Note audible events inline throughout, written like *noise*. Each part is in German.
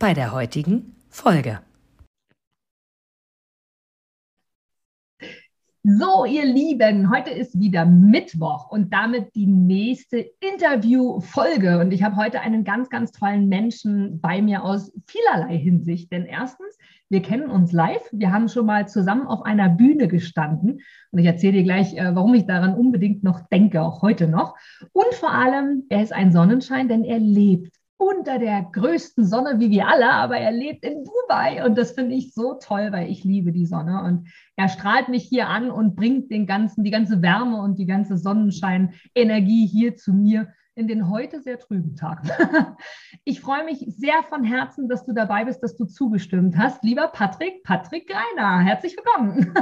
bei der heutigen Folge. So, ihr Lieben, heute ist wieder Mittwoch und damit die nächste Interviewfolge. Und ich habe heute einen ganz, ganz tollen Menschen bei mir aus vielerlei Hinsicht. Denn erstens, wir kennen uns live. Wir haben schon mal zusammen auf einer Bühne gestanden. Und ich erzähle dir gleich, äh, warum ich daran unbedingt noch denke, auch heute noch. Und vor allem, er ist ein Sonnenschein, denn er lebt unter der größten Sonne wie wir alle, aber er lebt in Dubai und das finde ich so toll, weil ich liebe die Sonne und er strahlt mich hier an und bringt den ganzen, die ganze Wärme und die ganze Sonnenschein-Energie hier zu mir in den heute sehr trüben Tag. *laughs* Ich freue mich sehr von Herzen, dass du dabei bist, dass du zugestimmt hast. Lieber Patrick, Patrick Greiner, herzlich willkommen.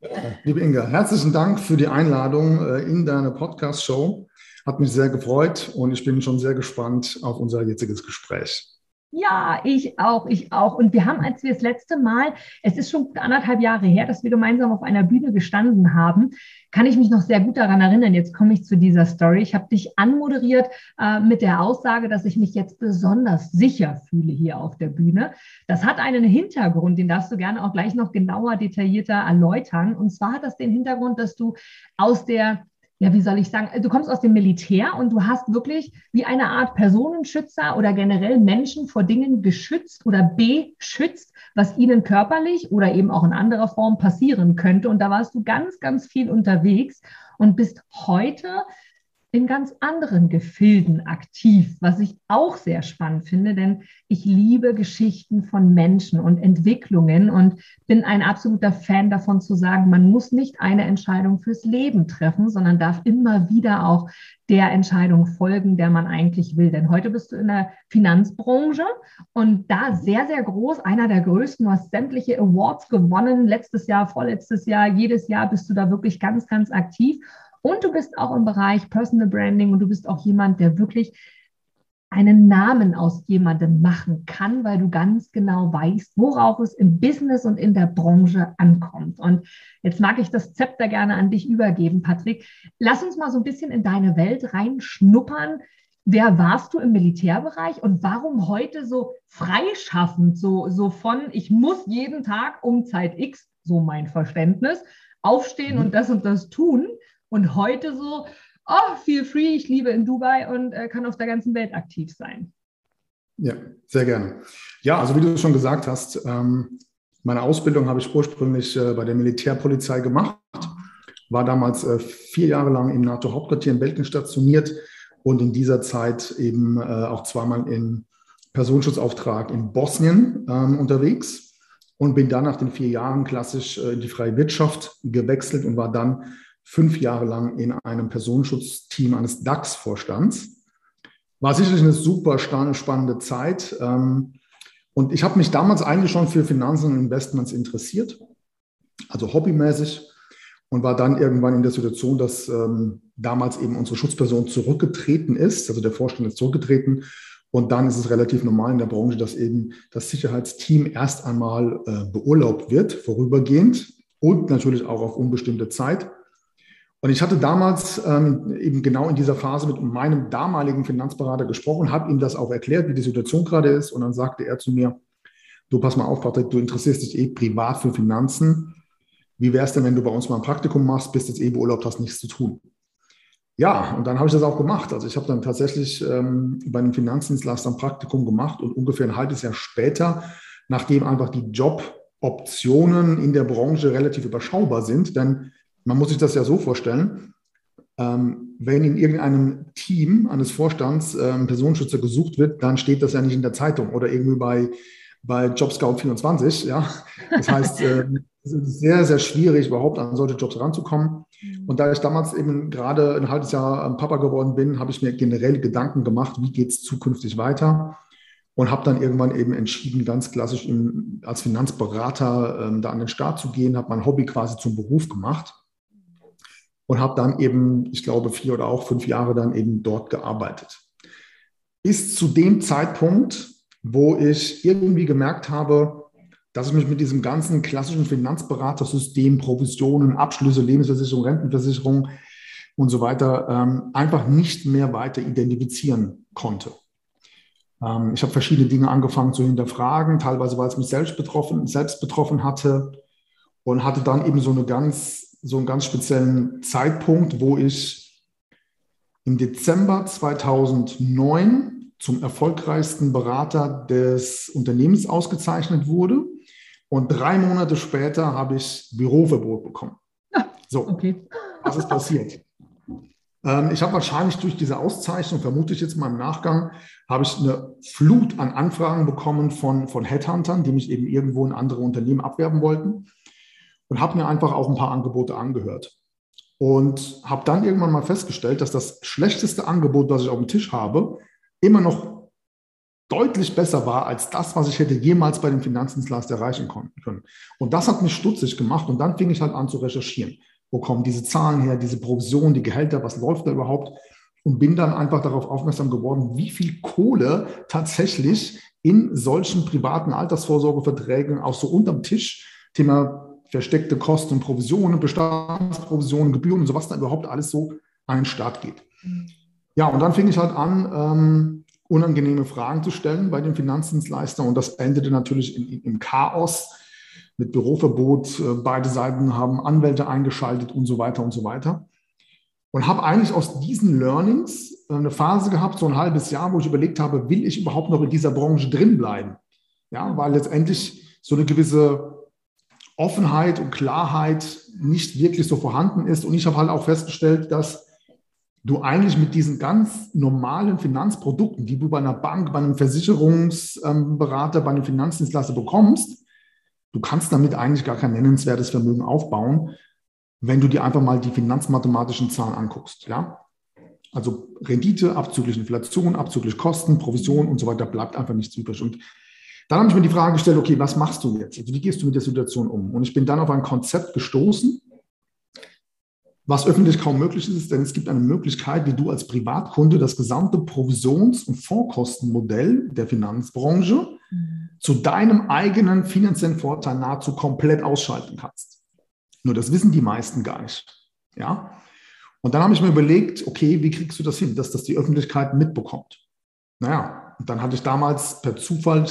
*laughs* Liebe Inga, herzlichen Dank für die Einladung äh, in deine Podcast-Show. Hat mich sehr gefreut und ich bin schon sehr gespannt auf unser jetziges Gespräch. Ja, ich auch, ich auch. Und wir haben, als wir das letzte Mal, es ist schon anderthalb Jahre her, dass wir gemeinsam auf einer Bühne gestanden haben, kann ich mich noch sehr gut daran erinnern. Jetzt komme ich zu dieser Story. Ich habe dich anmoderiert äh, mit der Aussage, dass ich mich jetzt besonders sicher fühle hier auf der Bühne. Das hat einen Hintergrund, den darfst du gerne auch gleich noch genauer, detaillierter erläutern. Und zwar hat das den Hintergrund, dass du aus der ja, wie soll ich sagen, du kommst aus dem Militär und du hast wirklich wie eine Art Personenschützer oder generell Menschen vor Dingen geschützt oder beschützt, was ihnen körperlich oder eben auch in anderer Form passieren könnte. Und da warst du ganz, ganz viel unterwegs und bist heute in ganz anderen Gefilden aktiv, was ich auch sehr spannend finde, denn ich liebe Geschichten von Menschen und Entwicklungen und bin ein absoluter Fan davon zu sagen, man muss nicht eine Entscheidung fürs Leben treffen, sondern darf immer wieder auch der Entscheidung folgen, der man eigentlich will. Denn heute bist du in der Finanzbranche und da sehr, sehr groß, einer der größten, du hast sämtliche Awards gewonnen, letztes Jahr, vorletztes Jahr, jedes Jahr bist du da wirklich ganz, ganz aktiv. Und du bist auch im Bereich Personal Branding und du bist auch jemand, der wirklich einen Namen aus jemandem machen kann, weil du ganz genau weißt, worauf es im Business und in der Branche ankommt. Und jetzt mag ich das Zepter gerne an dich übergeben, Patrick. Lass uns mal so ein bisschen in deine Welt reinschnuppern. Wer warst du im Militärbereich und warum heute so freischaffend, so, so von, ich muss jeden Tag um Zeit X, so mein Verständnis, aufstehen und das und das tun und heute so, oh, feel free, ich liebe in Dubai und äh, kann auf der ganzen Welt aktiv sein. Ja, sehr gerne. Ja, also wie du schon gesagt hast, ähm, meine Ausbildung habe ich ursprünglich äh, bei der Militärpolizei gemacht, war damals äh, vier Jahre lang im NATO-Hauptquartier in Belgien stationiert und in dieser Zeit eben äh, auch zweimal im Personenschutzauftrag in Bosnien ähm, unterwegs und bin dann nach den vier Jahren klassisch äh, in die freie Wirtschaft gewechselt und war dann fünf Jahre lang in einem Personenschutzteam eines DAX-Vorstands. War sicherlich eine super spannende Zeit. Ähm, und ich habe mich damals eigentlich schon für Finanzen und Investments interessiert, also hobbymäßig, und war dann irgendwann in der Situation, dass ähm, damals eben unsere Schutzperson zurückgetreten ist, also der Vorstand ist zurückgetreten. Und dann ist es relativ normal in der Branche, dass eben das Sicherheitsteam erst einmal äh, beurlaubt wird, vorübergehend und natürlich auch auf unbestimmte Zeit. Und ich hatte damals ähm, eben genau in dieser Phase mit meinem damaligen Finanzberater gesprochen, habe ihm das auch erklärt, wie die Situation gerade ist. Und dann sagte er zu mir, du pass mal auf, Patrick, du interessierst dich eh privat für Finanzen. Wie wäre es denn, wenn du bei uns mal ein Praktikum machst, bist jetzt eh beurlaubt, hast nichts zu tun? Ja, und dann habe ich das auch gemacht. Also ich habe dann tatsächlich ähm, bei einem Finanzdienstleister ein Praktikum gemacht und ungefähr ein halbes Jahr später, nachdem einfach die Joboptionen in der Branche relativ überschaubar sind, denn man muss sich das ja so vorstellen, ähm, wenn in irgendeinem Team eines Vorstands ähm, Personenschützer gesucht wird, dann steht das ja nicht in der Zeitung oder irgendwie bei, bei JobScout24. Ja? Das heißt, äh, es ist sehr, sehr schwierig, überhaupt an solche Jobs ranzukommen. Mhm. Und da ich damals eben gerade ein halbes Jahr Papa geworden bin, habe ich mir generell Gedanken gemacht, wie geht es zukünftig weiter. und habe dann irgendwann eben entschieden, ganz klassisch im, als Finanzberater ähm, da an den Start zu gehen, habe mein Hobby quasi zum Beruf gemacht und habe dann eben, ich glaube, vier oder auch fünf Jahre dann eben dort gearbeitet. Bis zu dem Zeitpunkt, wo ich irgendwie gemerkt habe, dass ich mich mit diesem ganzen klassischen Finanzberatersystem, Provisionen, Abschlüsse, Lebensversicherung, Rentenversicherung und so weiter ähm, einfach nicht mehr weiter identifizieren konnte. Ähm, ich habe verschiedene Dinge angefangen zu hinterfragen, teilweise weil es mich selbst betroffen, selbst betroffen hatte und hatte dann eben so, eine ganz, so einen ganz speziellen Zeitpunkt, wo ich im Dezember 2009 zum erfolgreichsten Berater des Unternehmens ausgezeichnet wurde. Und drei Monate später habe ich Büroverbot bekommen. Ah, so, okay. was ist passiert? Ähm, ich habe wahrscheinlich durch diese Auszeichnung, vermute ich jetzt mal im Nachgang, habe ich eine Flut an Anfragen bekommen von, von Headhuntern, die mich eben irgendwo in andere Unternehmen abwerben wollten und habe mir einfach auch ein paar Angebote angehört. Und habe dann irgendwann mal festgestellt, dass das schlechteste Angebot, das ich auf dem Tisch habe, immer noch deutlich besser war als das, was ich hätte jemals bei dem Finanzdienstleister erreichen können. Und das hat mich stutzig gemacht und dann fing ich halt an zu recherchieren. Wo kommen diese Zahlen her, diese Provision, die Gehälter, was läuft da überhaupt? Und bin dann einfach darauf aufmerksam geworden, wie viel Kohle tatsächlich in solchen privaten Altersvorsorgeverträgen auch so unterm Tisch, Thema versteckte Kosten, Provisionen, Bestandsprovisionen, Gebühren und so, was da überhaupt alles so an den Start geht. Ja, und dann fing ich halt an, ähm, unangenehme Fragen zu stellen bei den Finanzdienstleistern und das endete natürlich in, im Chaos mit Büroverbot. Äh, beide Seiten haben Anwälte eingeschaltet und so weiter und so weiter. Und habe eigentlich aus diesen Learnings äh, eine Phase gehabt, so ein halbes Jahr, wo ich überlegt habe, will ich überhaupt noch in dieser Branche drin bleiben? Ja, weil letztendlich so eine gewisse Offenheit und Klarheit nicht wirklich so vorhanden ist. Und ich habe halt auch festgestellt, dass du eigentlich mit diesen ganz normalen Finanzprodukten, die du bei einer Bank, bei einem Versicherungsberater, bei einem Finanzdienstleister bekommst, du kannst damit eigentlich gar kein nennenswertes Vermögen aufbauen, wenn du dir einfach mal die finanzmathematischen Zahlen anguckst. Ja? Also Rendite abzüglich Inflation, abzüglich Kosten, Provision und so weiter, bleibt einfach nichts übrig. Und dann habe ich mir die Frage gestellt, okay, was machst du jetzt? Also wie gehst du mit der Situation um? Und ich bin dann auf ein Konzept gestoßen, was öffentlich kaum möglich ist, denn es gibt eine Möglichkeit, wie du als Privatkunde das gesamte Provisions- und Vorkostenmodell der Finanzbranche mhm. zu deinem eigenen finanziellen Vorteil nahezu komplett ausschalten kannst. Nur das wissen die meisten gar nicht. Ja? Und dann habe ich mir überlegt, okay, wie kriegst du das hin, dass das die Öffentlichkeit mitbekommt? Naja, und dann hatte ich damals per Zufall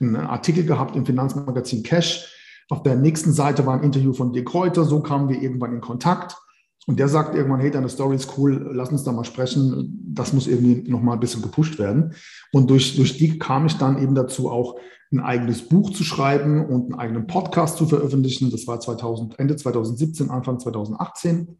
einen Artikel gehabt im Finanzmagazin Cash. Auf der nächsten Seite war ein Interview von Dirk Kräuter, so kamen wir irgendwann in Kontakt. Und der sagt irgendwann, hey, deine Story ist cool, lass uns da mal sprechen. Das muss irgendwie nochmal ein bisschen gepusht werden. Und durch, durch die kam ich dann eben dazu, auch ein eigenes Buch zu schreiben und einen eigenen Podcast zu veröffentlichen. Das war 2000, Ende 2017, Anfang 2018.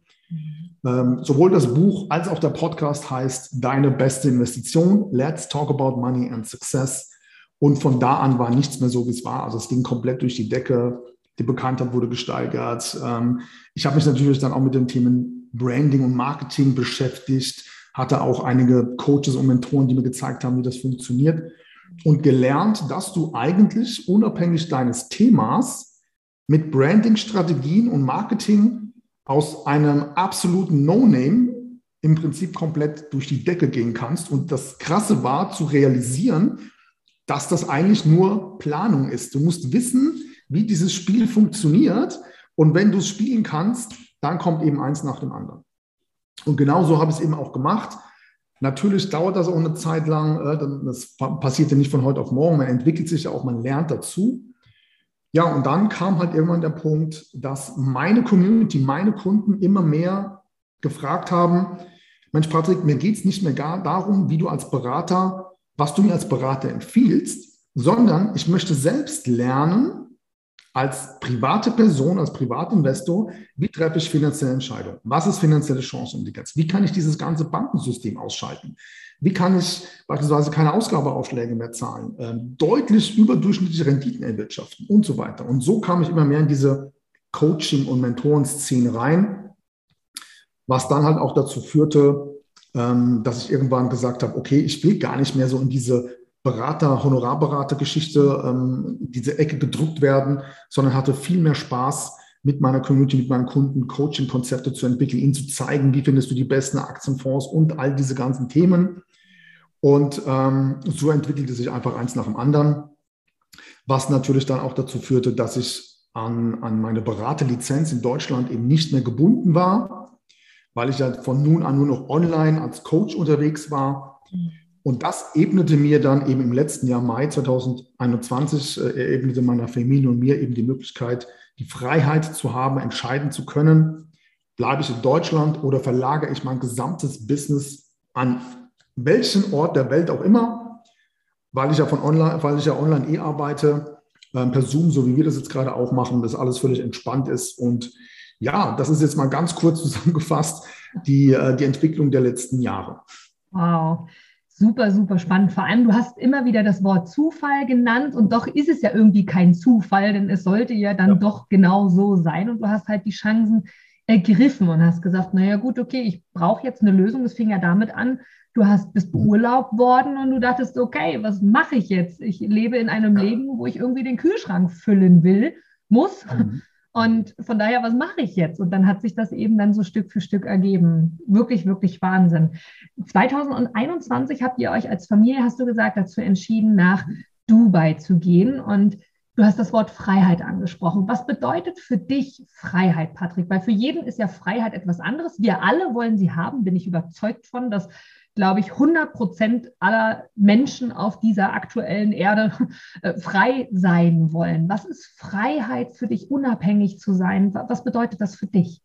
Ähm, sowohl das Buch als auch der Podcast heißt Deine beste Investition. Let's talk about money and success. Und von da an war nichts mehr so, wie es war. Also es ging komplett durch die Decke die Bekanntheit wurde gesteigert. Ähm, ich habe mich natürlich dann auch mit den Themen Branding und Marketing beschäftigt, hatte auch einige Coaches und Mentoren, die mir gezeigt haben, wie das funktioniert und gelernt, dass du eigentlich unabhängig deines Themas mit Branding-Strategien und Marketing aus einem absoluten No-Name im Prinzip komplett durch die Decke gehen kannst. Und das Krasse war zu realisieren, dass das eigentlich nur Planung ist. Du musst wissen, wie dieses Spiel funktioniert. Und wenn du es spielen kannst, dann kommt eben eins nach dem anderen. Und genau so habe ich es eben auch gemacht. Natürlich dauert das auch eine Zeit lang. Äh, das passiert ja nicht von heute auf morgen. Man entwickelt sich ja auch, man lernt dazu. Ja, und dann kam halt irgendwann der Punkt, dass meine Community, meine Kunden immer mehr gefragt haben, Mensch, Patrick, mir geht es nicht mehr gar darum, wie du als Berater, was du mir als Berater empfiehlst, sondern ich möchte selbst lernen, als private Person, als Privatinvestor, wie treffe ich finanzielle Entscheidungen? Was ist finanzielle Chancenintelligenz? Wie kann ich dieses ganze Bankensystem ausschalten? Wie kann ich beispielsweise keine Ausgabeaufschläge mehr zahlen, äh, deutlich überdurchschnittliche Renditen erwirtschaften und so weiter? Und so kam ich immer mehr in diese Coaching- und Mentorenszene rein, was dann halt auch dazu führte, ähm, dass ich irgendwann gesagt habe, okay, ich will gar nicht mehr so in diese Berater, Honorarberater-Geschichte, ähm, diese Ecke gedruckt werden, sondern hatte viel mehr Spaß, mit meiner Community, mit meinen Kunden Coaching-Konzepte zu entwickeln, ihnen zu zeigen, wie findest du die besten Aktienfonds und all diese ganzen Themen. Und ähm, so entwickelte sich einfach eins nach dem anderen, was natürlich dann auch dazu führte, dass ich an, an meine Beraterlizenz in Deutschland eben nicht mehr gebunden war, weil ich ja von nun an nur noch online als Coach unterwegs war. Und das ebnete mir dann eben im letzten Jahr, Mai 2021, äh, ebnete meiner Familie und mir eben die Möglichkeit, die Freiheit zu haben, entscheiden zu können, bleibe ich in Deutschland oder verlagere ich mein gesamtes Business an welchen Ort der Welt auch immer, weil ich ja von online, weil ich ja online eh arbeite, äh, per Zoom, so wie wir das jetzt gerade auch machen, dass alles völlig entspannt ist. Und ja, das ist jetzt mal ganz kurz *laughs* zusammengefasst die, äh, die Entwicklung der letzten Jahre. Wow. Super, super spannend. Vor allem, du hast immer wieder das Wort Zufall genannt und doch ist es ja irgendwie kein Zufall, denn es sollte ja dann ja. doch genau so sein und du hast halt die Chancen ergriffen und hast gesagt, naja gut, okay, ich brauche jetzt eine Lösung. Es fing ja damit an, du hast bist beurlaubt worden und du dachtest, okay, was mache ich jetzt? Ich lebe in einem. Leben, wo ich irgendwie den Kühlschrank füllen will, muss. Mhm. Und von daher, was mache ich jetzt? Und dann hat sich das eben dann so Stück für Stück ergeben. Wirklich, wirklich Wahnsinn. 2021 habt ihr euch als Familie, hast du gesagt, dazu entschieden, nach Dubai zu gehen. Und du hast das Wort Freiheit angesprochen. Was bedeutet für dich Freiheit, Patrick? Weil für jeden ist ja Freiheit etwas anderes. Wir alle wollen sie haben, bin ich überzeugt von, dass glaube ich, 100 Prozent aller Menschen auf dieser aktuellen Erde *laughs* äh, frei sein wollen. Was ist Freiheit für dich, unabhängig zu sein? Was bedeutet das für dich?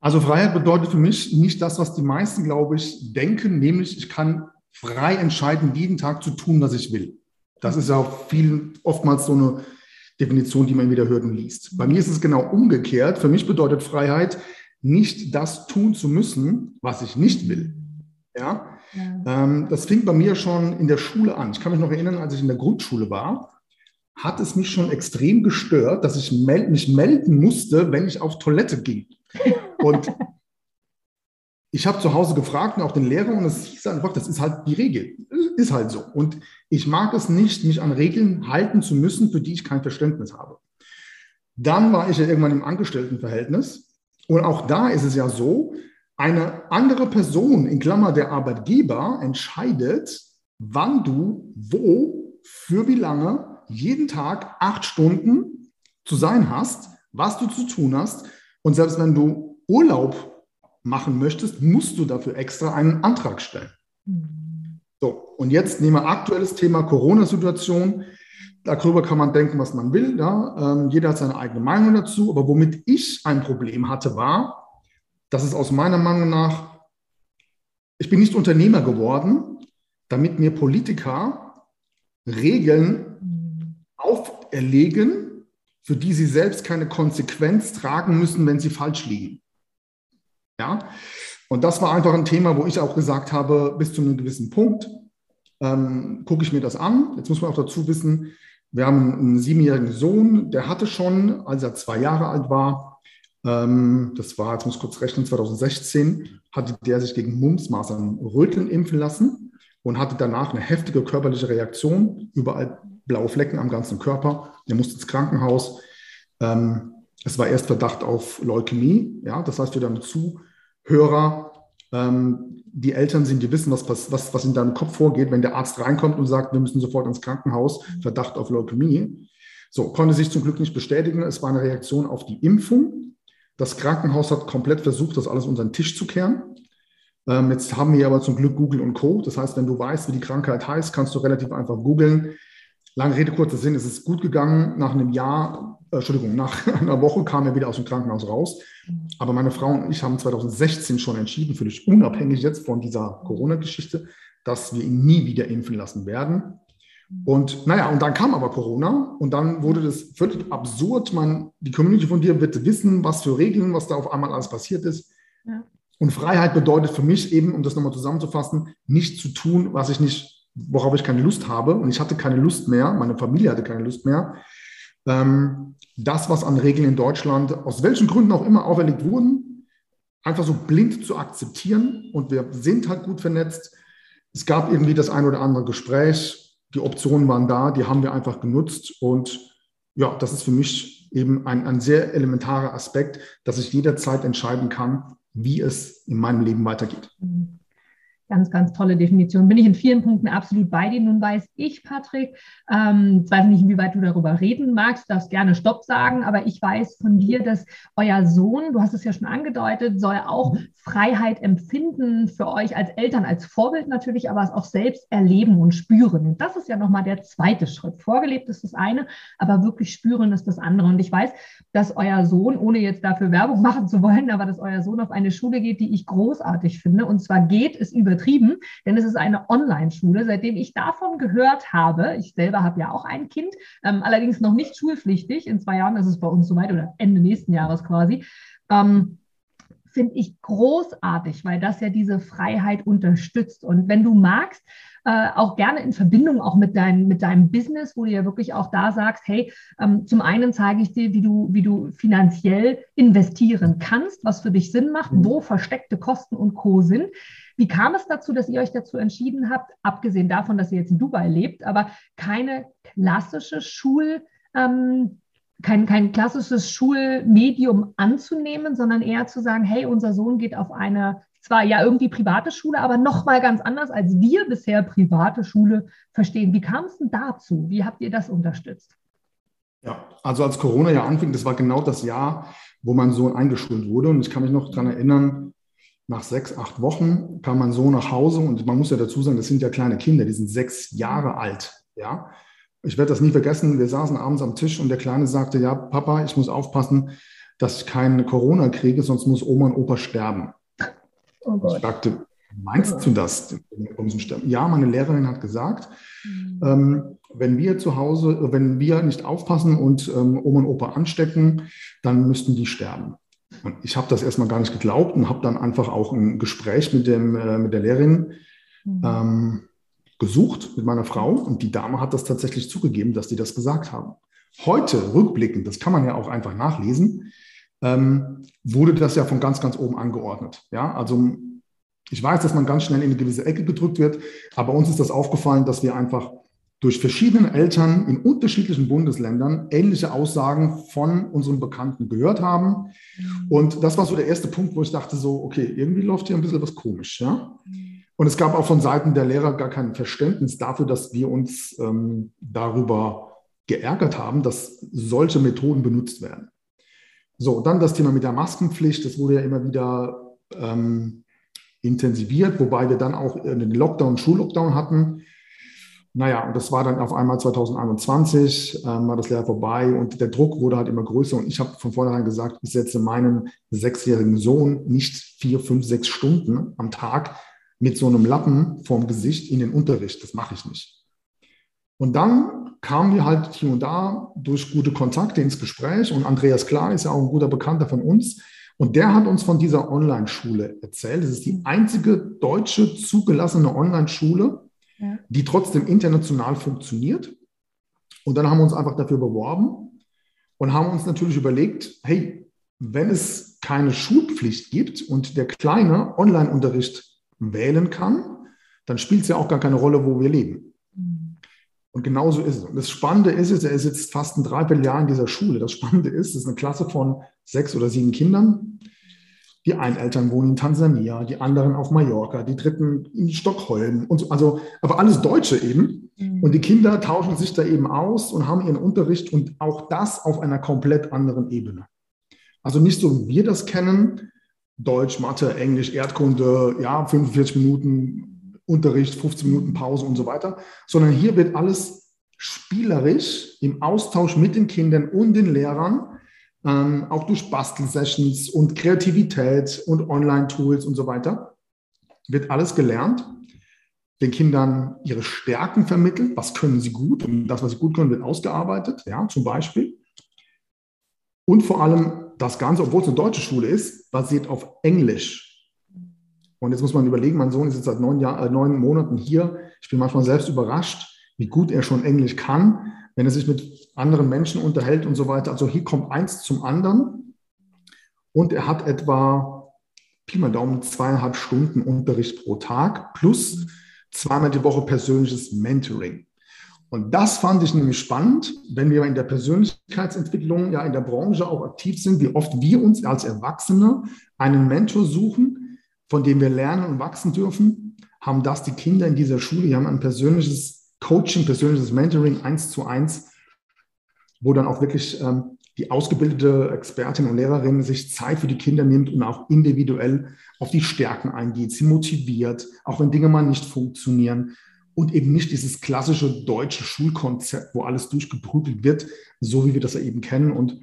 Also Freiheit bedeutet für mich nicht das, was die meisten, glaube ich, denken, nämlich ich kann frei entscheiden, jeden Tag zu tun, was ich will. Das ist ja viel, oftmals so eine Definition, die man wieder hört und liest. Bei mir ist es genau umgekehrt. Für mich bedeutet Freiheit, nicht das tun zu müssen, was ich nicht will. Ja? ja. Ähm, das fing bei mir schon in der Schule an. Ich kann mich noch erinnern, als ich in der Grundschule war, hat es mich schon extrem gestört, dass ich mel mich melden musste, wenn ich auf Toilette ging. *laughs* Und ich habe zu Hause gefragt und auch den Lehrer und es hieß einfach, das ist halt die Regel. Ist halt so. Und ich mag es nicht, mich an Regeln halten zu müssen, für die ich kein Verständnis habe. Dann war ich ja irgendwann im Angestelltenverhältnis und auch da ist es ja so, eine andere Person, in Klammer der Arbeitgeber, entscheidet, wann du wo, für wie lange, jeden Tag acht Stunden zu sein hast, was du zu tun hast. Und selbst wenn du Urlaub machen möchtest, musst du dafür extra einen Antrag stellen. Mhm. So, und jetzt nehmen wir aktuelles Thema Corona-Situation. Darüber kann man denken, was man will. Ja? Ähm, jeder hat seine eigene Meinung dazu. Aber womit ich ein Problem hatte, war, dass es aus meiner Meinung nach, ich bin nicht Unternehmer geworden, damit mir Politiker Regeln auferlegen, für die sie selbst keine Konsequenz tragen müssen, wenn sie falsch liegen. Ja? Und das war einfach ein Thema, wo ich auch gesagt habe, bis zu einem gewissen Punkt ähm, gucke ich mir das an. Jetzt muss man auch dazu wissen, wir haben einen siebenjährigen Sohn, der hatte schon, als er zwei Jahre alt war, ähm, das war, jetzt muss ich kurz rechnen, 2016, hatte der sich gegen Mumps, Masern, Röteln impfen lassen und hatte danach eine heftige körperliche Reaktion, überall blaue Flecken am ganzen Körper. Der musste ins Krankenhaus. Ähm, es war erst Verdacht auf Leukämie. Ja, das heißt für deine Zuhörer, ähm, die Eltern sind, die wissen, was, was, was in deinem Kopf vorgeht, wenn der Arzt reinkommt und sagt, wir müssen sofort ins Krankenhaus, Verdacht auf Leukämie. So, konnte sich zum Glück nicht bestätigen. Es war eine Reaktion auf die Impfung. Das Krankenhaus hat komplett versucht, das alles unter den Tisch zu kehren. Ähm, jetzt haben wir aber zum Glück Google und Co. Das heißt, wenn du weißt, wie die Krankheit heißt, kannst du relativ einfach googeln. Lange Rede, kurzer Sinn, es ist gut gegangen. Nach einem Jahr äh, Entschuldigung, nach *laughs* einer Woche kam er wieder aus dem Krankenhaus raus. Aber meine Frau und ich haben 2016 schon entschieden, völlig unabhängig jetzt von dieser Corona-Geschichte, dass wir ihn nie wieder impfen lassen werden. Und naja, und dann kam aber Corona und dann wurde das völlig absurd. Man, die Community von dir wird wissen, was für Regeln, was da auf einmal alles passiert ist. Ja. Und Freiheit bedeutet für mich eben, um das nochmal zusammenzufassen, nicht zu tun, was ich nicht, worauf ich keine Lust habe. Und ich hatte keine Lust mehr, meine Familie hatte keine Lust mehr ähm, das, was an Regeln in Deutschland aus welchen Gründen auch immer auferlegt wurden, einfach so blind zu akzeptieren. Und wir sind halt gut vernetzt. es gab irgendwie das ein oder andere Gespräch, die Optionen waren da, die haben wir einfach genutzt und ja, das ist für mich eben ein, ein sehr elementarer Aspekt, dass ich jederzeit entscheiden kann, wie es in meinem Leben weitergeht. Mhm. Ganz, ganz tolle Definition. Bin ich in vielen Punkten absolut bei dir. Nun weiß ich, Patrick, ähm, ich weiß nicht, inwieweit du darüber reden magst, darfst gerne Stopp sagen, aber ich weiß von dir, dass euer Sohn, du hast es ja schon angedeutet, soll auch Freiheit empfinden für euch als Eltern, als Vorbild natürlich, aber es auch selbst erleben und spüren. Und das ist ja nochmal der zweite Schritt. Vorgelebt ist das eine, aber wirklich spüren ist das andere. Und ich weiß, dass euer Sohn, ohne jetzt dafür Werbung *laughs* machen zu wollen, aber dass euer Sohn auf eine Schule geht, die ich großartig finde. Und zwar geht es über übertrieben, denn es ist eine Online-Schule. Seitdem ich davon gehört habe, ich selber habe ja auch ein Kind, ähm, allerdings noch nicht schulpflichtig, in zwei Jahren ist es bei uns soweit oder Ende nächsten Jahres quasi, ähm, finde ich großartig, weil das ja diese Freiheit unterstützt. Und wenn du magst, äh, auch gerne in Verbindung auch mit, dein, mit deinem Business, wo du ja wirklich auch da sagst, hey, ähm, zum einen zeige ich dir, wie du, wie du finanziell investieren kannst, was für dich Sinn macht, mhm. wo versteckte Kosten und Co. sind. Wie kam es dazu, dass ihr euch dazu entschieden habt, abgesehen davon, dass ihr jetzt in Dubai lebt, aber keine klassische Schul, ähm, kein, kein klassisches Schulmedium anzunehmen, sondern eher zu sagen, hey, unser Sohn geht auf eine zwar ja irgendwie private Schule, aber nochmal ganz anders, als wir bisher private Schule verstehen. Wie kam es denn dazu? Wie habt ihr das unterstützt? Ja, also als Corona ja anfing, das war genau das Jahr, wo mein Sohn eingeschult wurde. Und ich kann mich noch daran erinnern, nach sechs, acht Wochen kam mein Sohn nach Hause und man muss ja dazu sagen, das sind ja kleine Kinder, die sind sechs Jahre alt. Ja, ich werde das nie vergessen. Wir saßen abends am Tisch und der Kleine sagte: Ja, Papa, ich muss aufpassen, dass ich keinen Corona kriege, sonst muss Oma und Opa sterben. Oh ich sagte: Meinst du das? Ja, meine Lehrerin hat gesagt, mhm. ähm, wenn wir zu Hause, wenn wir nicht aufpassen und ähm, Oma und Opa anstecken, dann müssten die sterben. Und ich habe das erstmal gar nicht geglaubt und habe dann einfach auch ein Gespräch mit, dem, äh, mit der Lehrerin mhm. ähm, gesucht, mit meiner Frau. Und die Dame hat das tatsächlich zugegeben, dass die das gesagt haben. Heute, rückblickend, das kann man ja auch einfach nachlesen, ähm, wurde das ja von ganz, ganz oben angeordnet. Ja, also ich weiß, dass man ganz schnell in eine gewisse Ecke gedrückt wird, aber uns ist das aufgefallen, dass wir einfach durch verschiedene Eltern in unterschiedlichen Bundesländern ähnliche Aussagen von unseren Bekannten gehört haben. Mhm. Und das war so der erste Punkt, wo ich dachte so, okay, irgendwie läuft hier ein bisschen was komisch. Ja? Und es gab auch von Seiten der Lehrer gar kein Verständnis dafür, dass wir uns ähm, darüber geärgert haben, dass solche Methoden benutzt werden. So, dann das Thema mit der Maskenpflicht, das wurde ja immer wieder ähm, intensiviert, wobei wir dann auch den Lockdown, Schullockdown hatten. Naja, und das war dann auf einmal 2021, ähm, war das Lehr vorbei und der Druck wurde halt immer größer. Und ich habe von vornherein gesagt, ich setze meinen sechsjährigen Sohn nicht vier, fünf, sechs Stunden am Tag mit so einem Lappen vorm Gesicht in den Unterricht. Das mache ich nicht. Und dann kamen wir halt hier und da durch gute Kontakte ins Gespräch und Andreas Klar ist ja auch ein guter Bekannter von uns. Und der hat uns von dieser Online-Schule erzählt. Es ist die einzige deutsche zugelassene Online-Schule, die trotzdem international funktioniert. Und dann haben wir uns einfach dafür beworben und haben uns natürlich überlegt, hey, wenn es keine Schulpflicht gibt und der Kleine Online-Unterricht wählen kann, dann spielt es ja auch gar keine Rolle, wo wir leben. Mhm. Und genauso ist es. Und das Spannende ist er ist jetzt fast ein Dreivierteljahr in dieser Schule. Das Spannende ist, es ist eine Klasse von sechs oder sieben Kindern. Die einen Eltern wohnen in Tansania, die anderen auf Mallorca, die dritten in Stockholm und so. Also, aber alles Deutsche eben. Mhm. Und die Kinder tauschen sich da eben aus und haben ihren Unterricht und auch das auf einer komplett anderen Ebene. Also nicht so, wie wir das kennen, Deutsch, Mathe, Englisch, Erdkunde, ja, 45 Minuten Unterricht, 15 Minuten Pause und so weiter, sondern hier wird alles spielerisch im Austausch mit den Kindern und den Lehrern ähm, auch durch Bastelsessions und Kreativität und Online-Tools und so weiter, wird alles gelernt, den Kindern ihre Stärken vermittelt, was können sie gut und das, was sie gut können, wird ausgearbeitet, ja, zum Beispiel. Und vor allem das Ganze, obwohl es eine deutsche Schule ist, basiert auf Englisch. Und jetzt muss man überlegen, mein Sohn ist jetzt seit neun, Jahr, äh, neun Monaten hier. Ich bin manchmal selbst überrascht, wie gut er schon Englisch kann wenn er sich mit anderen Menschen unterhält und so weiter. Also hier kommt eins zum anderen und er hat etwa Pi mal Daumen zweieinhalb Stunden Unterricht pro Tag plus zweimal die Woche persönliches Mentoring. Und das fand ich nämlich spannend, wenn wir in der Persönlichkeitsentwicklung, ja in der Branche auch aktiv sind, wie oft wir uns als Erwachsene einen Mentor suchen, von dem wir lernen und wachsen dürfen, haben das die Kinder in dieser Schule, die haben ein persönliches Coaching, persönliches Mentoring eins zu eins, wo dann auch wirklich ähm, die ausgebildete Expertin und Lehrerin sich Zeit für die Kinder nimmt und auch individuell auf die Stärken eingeht, sie motiviert, auch wenn Dinge mal nicht funktionieren und eben nicht dieses klassische deutsche Schulkonzept, wo alles durchgeprügelt wird, so wie wir das eben kennen. Und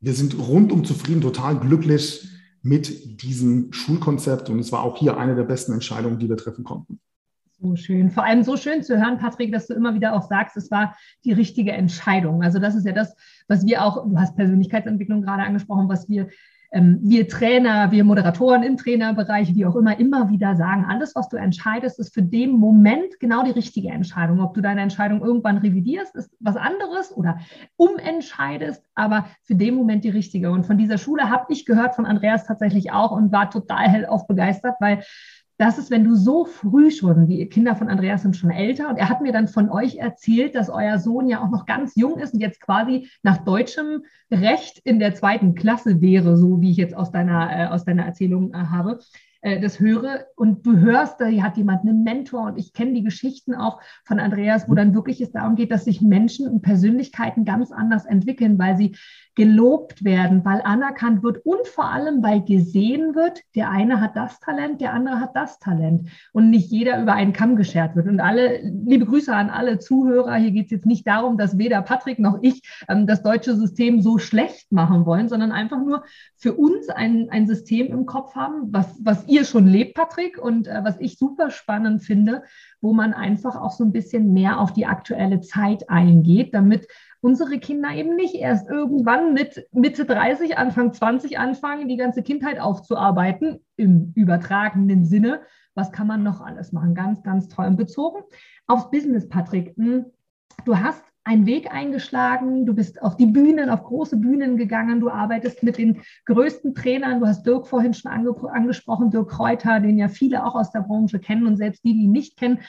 wir sind rundum zufrieden, total glücklich mit diesem Schulkonzept. Und es war auch hier eine der besten Entscheidungen, die wir treffen konnten. So schön. Vor allem so schön zu hören, Patrick, dass du immer wieder auch sagst, es war die richtige Entscheidung. Also das ist ja das, was wir auch, du hast Persönlichkeitsentwicklung gerade angesprochen, was wir ähm, wir Trainer, wir Moderatoren im Trainerbereich, wie auch immer, immer wieder sagen, alles, was du entscheidest, ist für den Moment genau die richtige Entscheidung. Ob du deine Entscheidung irgendwann revidierst, ist was anderes oder umentscheidest, aber für den Moment die richtige. Und von dieser Schule habe ich gehört von Andreas tatsächlich auch und war total hellauf begeistert, weil das ist, wenn du so früh schon, die Kinder von Andreas sind schon älter, und er hat mir dann von euch erzählt, dass euer Sohn ja auch noch ganz jung ist und jetzt quasi nach deutschem Recht in der zweiten Klasse wäre, so wie ich jetzt aus deiner, äh, aus deiner Erzählung äh, habe äh, das höre und du hörst, da hat jemand einen Mentor und ich kenne die Geschichten auch von Andreas, wo dann wirklich es darum geht, dass sich Menschen und Persönlichkeiten ganz anders entwickeln, weil sie gelobt werden, weil anerkannt wird und vor allem, weil gesehen wird, der eine hat das Talent, der andere hat das Talent und nicht jeder über einen Kamm geschert wird. Und alle, liebe Grüße an alle Zuhörer, hier geht es jetzt nicht darum, dass weder Patrick noch ich ähm, das deutsche System so schlecht machen wollen, sondern einfach nur für uns ein, ein System im Kopf haben, was, was ihr schon lebt, Patrick, und äh, was ich super spannend finde, wo man einfach auch so ein bisschen mehr auf die aktuelle Zeit eingeht, damit unsere Kinder eben nicht erst irgendwann mit Mitte 30, Anfang 20 anfangen, die ganze Kindheit aufzuarbeiten, im übertragenen Sinne. Was kann man noch alles machen? Ganz, ganz toll. Und bezogen aufs Business, Patrick. Hm, du hast einen Weg eingeschlagen, du bist auf die Bühnen, auf große Bühnen gegangen, du arbeitest mit den größten Trainern, du hast Dirk vorhin schon ange angesprochen, Dirk Kräuter, den ja viele auch aus der Branche kennen und selbst die, die ihn nicht kennen,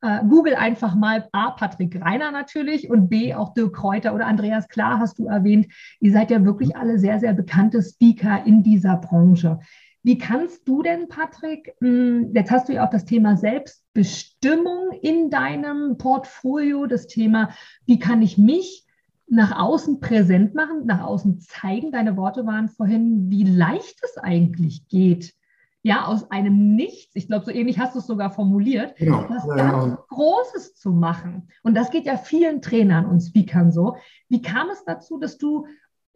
äh, Google einfach mal A, Patrick Reiner natürlich und B, auch Dirk Kräuter oder Andreas Klar hast du erwähnt. Ihr seid ja wirklich alle sehr, sehr bekannte Speaker in dieser Branche. Wie kannst du denn, Patrick, hm, jetzt hast du ja auch das Thema Selbstbestimmung in deinem Portfolio, das Thema, wie kann ich mich nach außen präsent machen, nach außen zeigen. Deine Worte waren vorhin, wie leicht es eigentlich geht, ja, aus einem Nichts, ich glaube, so ähnlich hast du es sogar formuliert, genau. was ganz ja. Großes zu machen. Und das geht ja vielen Trainern und Speakern so. Wie kam es dazu, dass du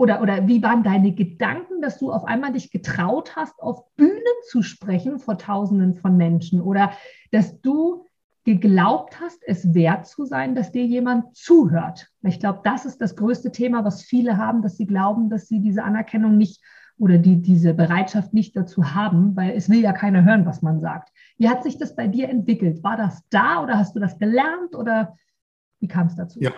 oder, oder wie waren deine Gedanken, dass du auf einmal dich getraut hast, auf Bühnen zu sprechen vor Tausenden von Menschen oder dass du geglaubt hast, es wert zu sein, dass dir jemand zuhört. Ich glaube, das ist das größte Thema, was viele haben, dass sie glauben, dass sie diese Anerkennung nicht oder die diese Bereitschaft nicht dazu haben, weil es will ja keiner hören, was man sagt. Wie hat sich das bei dir entwickelt? War das da oder hast du das gelernt oder wie kam es dazu? Ja.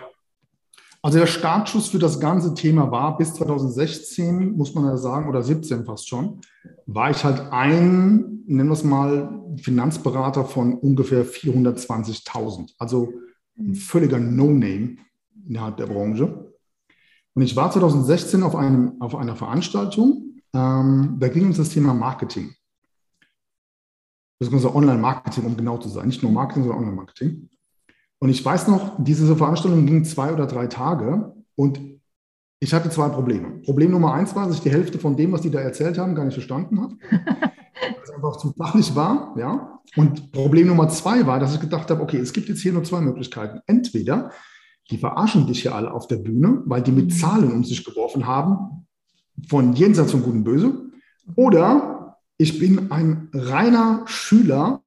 Also der Startschuss für das ganze Thema war bis 2016, muss man ja sagen, oder 17 fast schon, war ich halt ein, nennen wir es mal, Finanzberater von ungefähr 420.000. Also ein völliger No-Name innerhalb der Branche. Und ich war 2016 auf, einem, auf einer Veranstaltung ähm, da ging uns das Thema Marketing. Beziehungsweise Online-Marketing, um genau zu sein. Nicht nur Marketing, sondern Online-Marketing. Und ich weiß noch, diese Veranstaltung ging zwei oder drei Tage und ich hatte zwei Probleme. Problem Nummer eins war, dass ich die Hälfte von dem, was die da erzählt haben, gar nicht verstanden habe. *laughs* weil es einfach zu fachlich war. Ja? Und Problem Nummer zwei war, dass ich gedacht habe, okay, es gibt jetzt hier nur zwei Möglichkeiten. Entweder die verarschen dich hier alle auf der Bühne, weil die mit Zahlen um sich geworfen haben, von Jenseits von Gut und Böse. Oder ich bin ein reiner Schüler,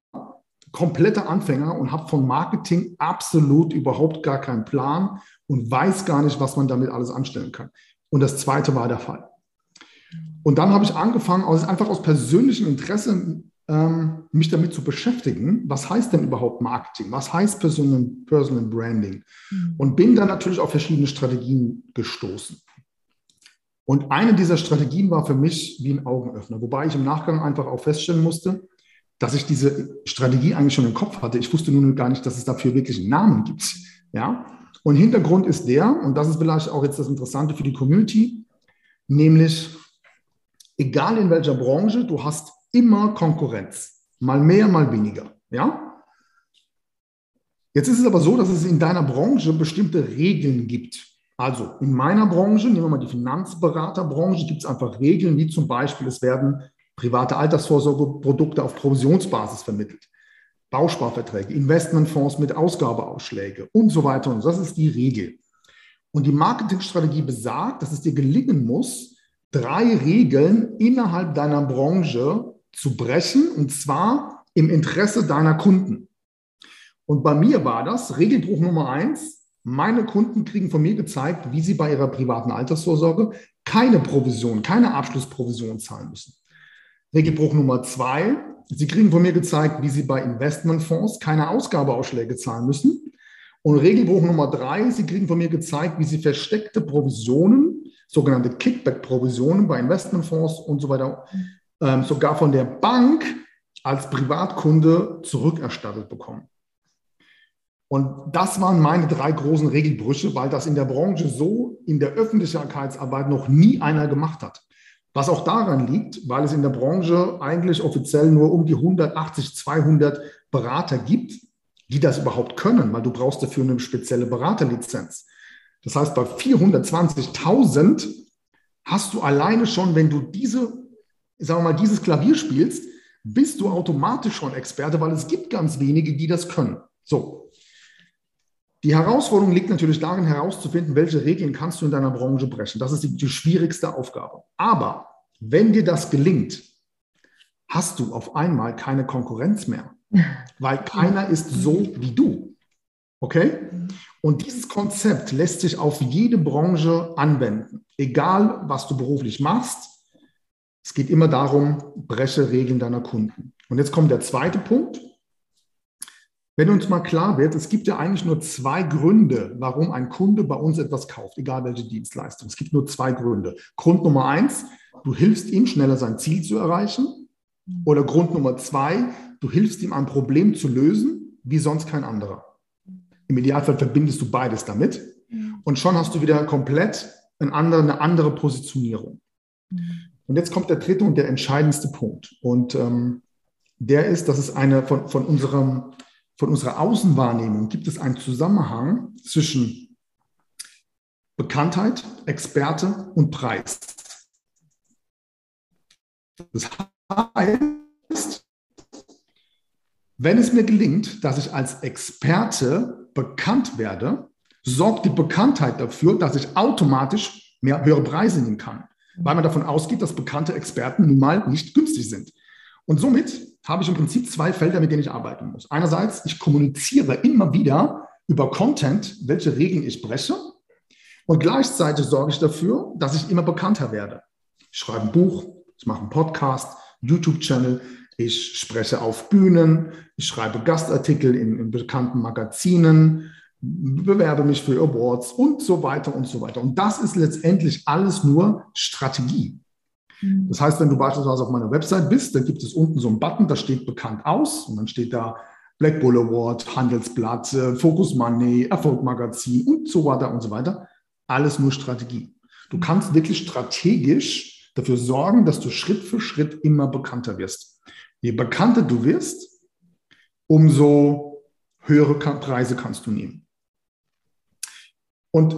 kompletter Anfänger und habe von Marketing absolut überhaupt gar keinen Plan und weiß gar nicht, was man damit alles anstellen kann. Und das zweite war der Fall. Und dann habe ich angefangen, aus, einfach aus persönlichem Interesse ähm, mich damit zu beschäftigen, was heißt denn überhaupt Marketing, was heißt Personal, Personal Branding mhm. und bin dann natürlich auf verschiedene Strategien gestoßen. Und eine dieser Strategien war für mich wie ein Augenöffner, wobei ich im Nachgang einfach auch feststellen musste, dass ich diese Strategie eigentlich schon im Kopf hatte. Ich wusste nur gar nicht, dass es dafür wirklich einen Namen gibt. Ja? Und Hintergrund ist der, und das ist vielleicht auch jetzt das Interessante für die Community, nämlich egal in welcher Branche, du hast immer Konkurrenz. Mal mehr, mal weniger. Ja? Jetzt ist es aber so, dass es in deiner Branche bestimmte Regeln gibt. Also in meiner Branche, nehmen wir mal die Finanzberaterbranche, gibt es einfach Regeln, wie zum Beispiel, es werden private Altersvorsorgeprodukte auf Provisionsbasis vermittelt, Bausparverträge, Investmentfonds mit Ausgabeausschläge und so weiter. Und das ist die Regel. Und die Marketingstrategie besagt, dass es dir gelingen muss, drei Regeln innerhalb deiner Branche zu brechen, und zwar im Interesse deiner Kunden. Und bei mir war das Regelbruch Nummer eins. Meine Kunden kriegen von mir gezeigt, wie sie bei ihrer privaten Altersvorsorge keine Provision, keine Abschlussprovision zahlen müssen. Regelbruch Nummer zwei. Sie kriegen von mir gezeigt, wie Sie bei Investmentfonds keine Ausgabeausschläge zahlen müssen. Und Regelbruch Nummer drei. Sie kriegen von mir gezeigt, wie Sie versteckte Provisionen, sogenannte Kickback-Provisionen bei Investmentfonds und so weiter, ähm, sogar von der Bank als Privatkunde zurückerstattet bekommen. Und das waren meine drei großen Regelbrüche, weil das in der Branche so in der Öffentlichkeitsarbeit noch nie einer gemacht hat. Was auch daran liegt, weil es in der Branche eigentlich offiziell nur um die 180, 200 Berater gibt, die das überhaupt können, weil du brauchst dafür eine spezielle Beraterlizenz. Das heißt, bei 420.000 hast du alleine schon, wenn du diese, sagen wir mal, dieses Klavier spielst, bist du automatisch schon Experte, weil es gibt ganz wenige, die das können. So, die Herausforderung liegt natürlich darin, herauszufinden, welche Regeln kannst du in deiner Branche brechen. Das ist die, die schwierigste Aufgabe. Aber wenn dir das gelingt, hast du auf einmal keine Konkurrenz mehr, *laughs* weil keiner ist so wie du. Okay? Und dieses Konzept lässt sich auf jede Branche anwenden, egal was du beruflich machst. Es geht immer darum, breche Regeln deiner Kunden. Und jetzt kommt der zweite Punkt. Wenn uns mal klar wird, es gibt ja eigentlich nur zwei Gründe, warum ein Kunde bei uns etwas kauft, egal welche Dienstleistung. Es gibt nur zwei Gründe. Grund Nummer eins, du hilfst ihm schneller sein Ziel zu erreichen. Oder Grund Nummer zwei, du hilfst ihm ein Problem zu lösen, wie sonst kein anderer. Im Idealfall verbindest du beides damit. Und schon hast du wieder komplett eine andere, eine andere Positionierung. Und jetzt kommt der dritte und der entscheidendste Punkt. Und ähm, der ist, dass es eine von, von unserem von unserer Außenwahrnehmung gibt es einen Zusammenhang zwischen Bekanntheit, Experte und Preis. Das heißt, wenn es mir gelingt, dass ich als Experte bekannt werde, sorgt die Bekanntheit dafür, dass ich automatisch mehr höhere Preise nehmen kann, weil man davon ausgeht, dass bekannte Experten nun mal nicht günstig sind. Und somit habe ich im Prinzip zwei Felder, mit denen ich arbeiten muss. Einerseits, ich kommuniziere immer wieder über Content, welche Regeln ich breche. Und gleichzeitig sorge ich dafür, dass ich immer bekannter werde. Ich schreibe ein Buch, ich mache einen Podcast, YouTube-Channel, ich spreche auf Bühnen, ich schreibe Gastartikel in, in bekannten Magazinen, bewerbe mich für Awards und so weiter und so weiter. Und das ist letztendlich alles nur Strategie. Mhm. Das heißt, wenn du beispielsweise auf meiner Website bist, dann gibt es unten so einen Button, da steht bekannt aus und dann steht da Black Bull Award, Handelsblatt, äh, Focus Money, Erfolgmagazin und so weiter und so weiter. Alles nur Strategie. Du kannst wirklich strategisch dafür sorgen, dass du Schritt für Schritt immer bekannter wirst. Je bekannter du wirst, umso höhere Preise kannst du nehmen. Und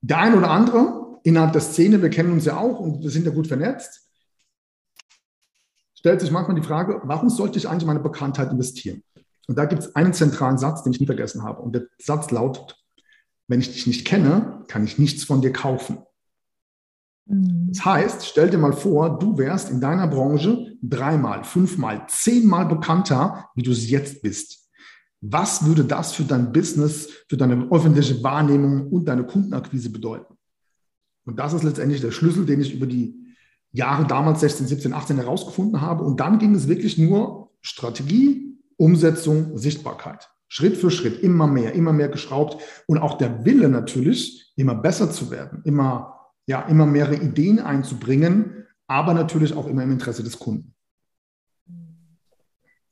der ein oder andere innerhalb der Szene, wir kennen uns ja auch und wir sind ja gut vernetzt, stellt sich manchmal die Frage, warum sollte ich eigentlich meine Bekanntheit investieren? Und da gibt es einen zentralen Satz, den ich nie vergessen habe. Und der Satz lautet, wenn ich dich nicht kenne, kann ich nichts von dir kaufen. Mhm. Das heißt, stell dir mal vor, du wärst in deiner Branche dreimal, fünfmal, zehnmal bekannter, wie du es jetzt bist. Was würde das für dein Business, für deine öffentliche Wahrnehmung und deine Kundenakquise bedeuten? Und das ist letztendlich der Schlüssel, den ich über die Jahre damals 16, 17, 18 herausgefunden habe. Und dann ging es wirklich nur Strategie, Umsetzung, Sichtbarkeit. Schritt für Schritt, immer mehr, immer mehr geschraubt und auch der Wille natürlich, immer besser zu werden, immer, ja, immer mehrere Ideen einzubringen, aber natürlich auch immer im Interesse des Kunden.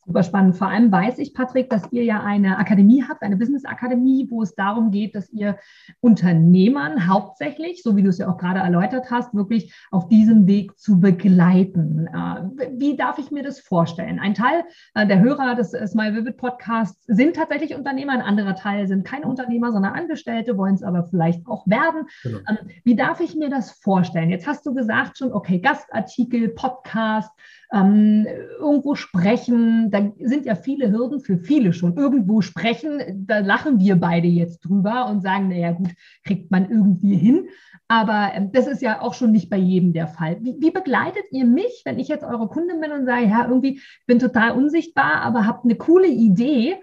Super spannend. Vor allem weiß ich, Patrick, dass ihr ja eine Akademie habt, eine Business-Akademie, wo es darum geht, dass ihr Unternehmern hauptsächlich, so wie du es ja auch gerade erläutert hast, wirklich auf diesem Weg zu begleiten. Äh, wie darf ich mir das vorstellen? Ein Teil äh, der Hörer des Smile Vivid Podcasts sind tatsächlich Unternehmer, ein anderer Teil sind keine Unternehmer, sondern Angestellte, wollen es aber vielleicht auch werden. Genau. Ähm, wie darf ich mir das vorstellen? Jetzt hast du gesagt schon, okay, Gastartikel, Podcast, ähm, irgendwo sprechen, da sind ja viele Hürden für viele schon. Irgendwo sprechen, da lachen wir beide jetzt drüber und sagen, naja gut, kriegt man irgendwie hin. Aber ähm, das ist ja auch schon nicht bei jedem der Fall. Wie, wie, begleitet ihr mich, wenn ich jetzt eure Kundin bin und sage, ja, irgendwie bin total unsichtbar, aber habt eine coole Idee?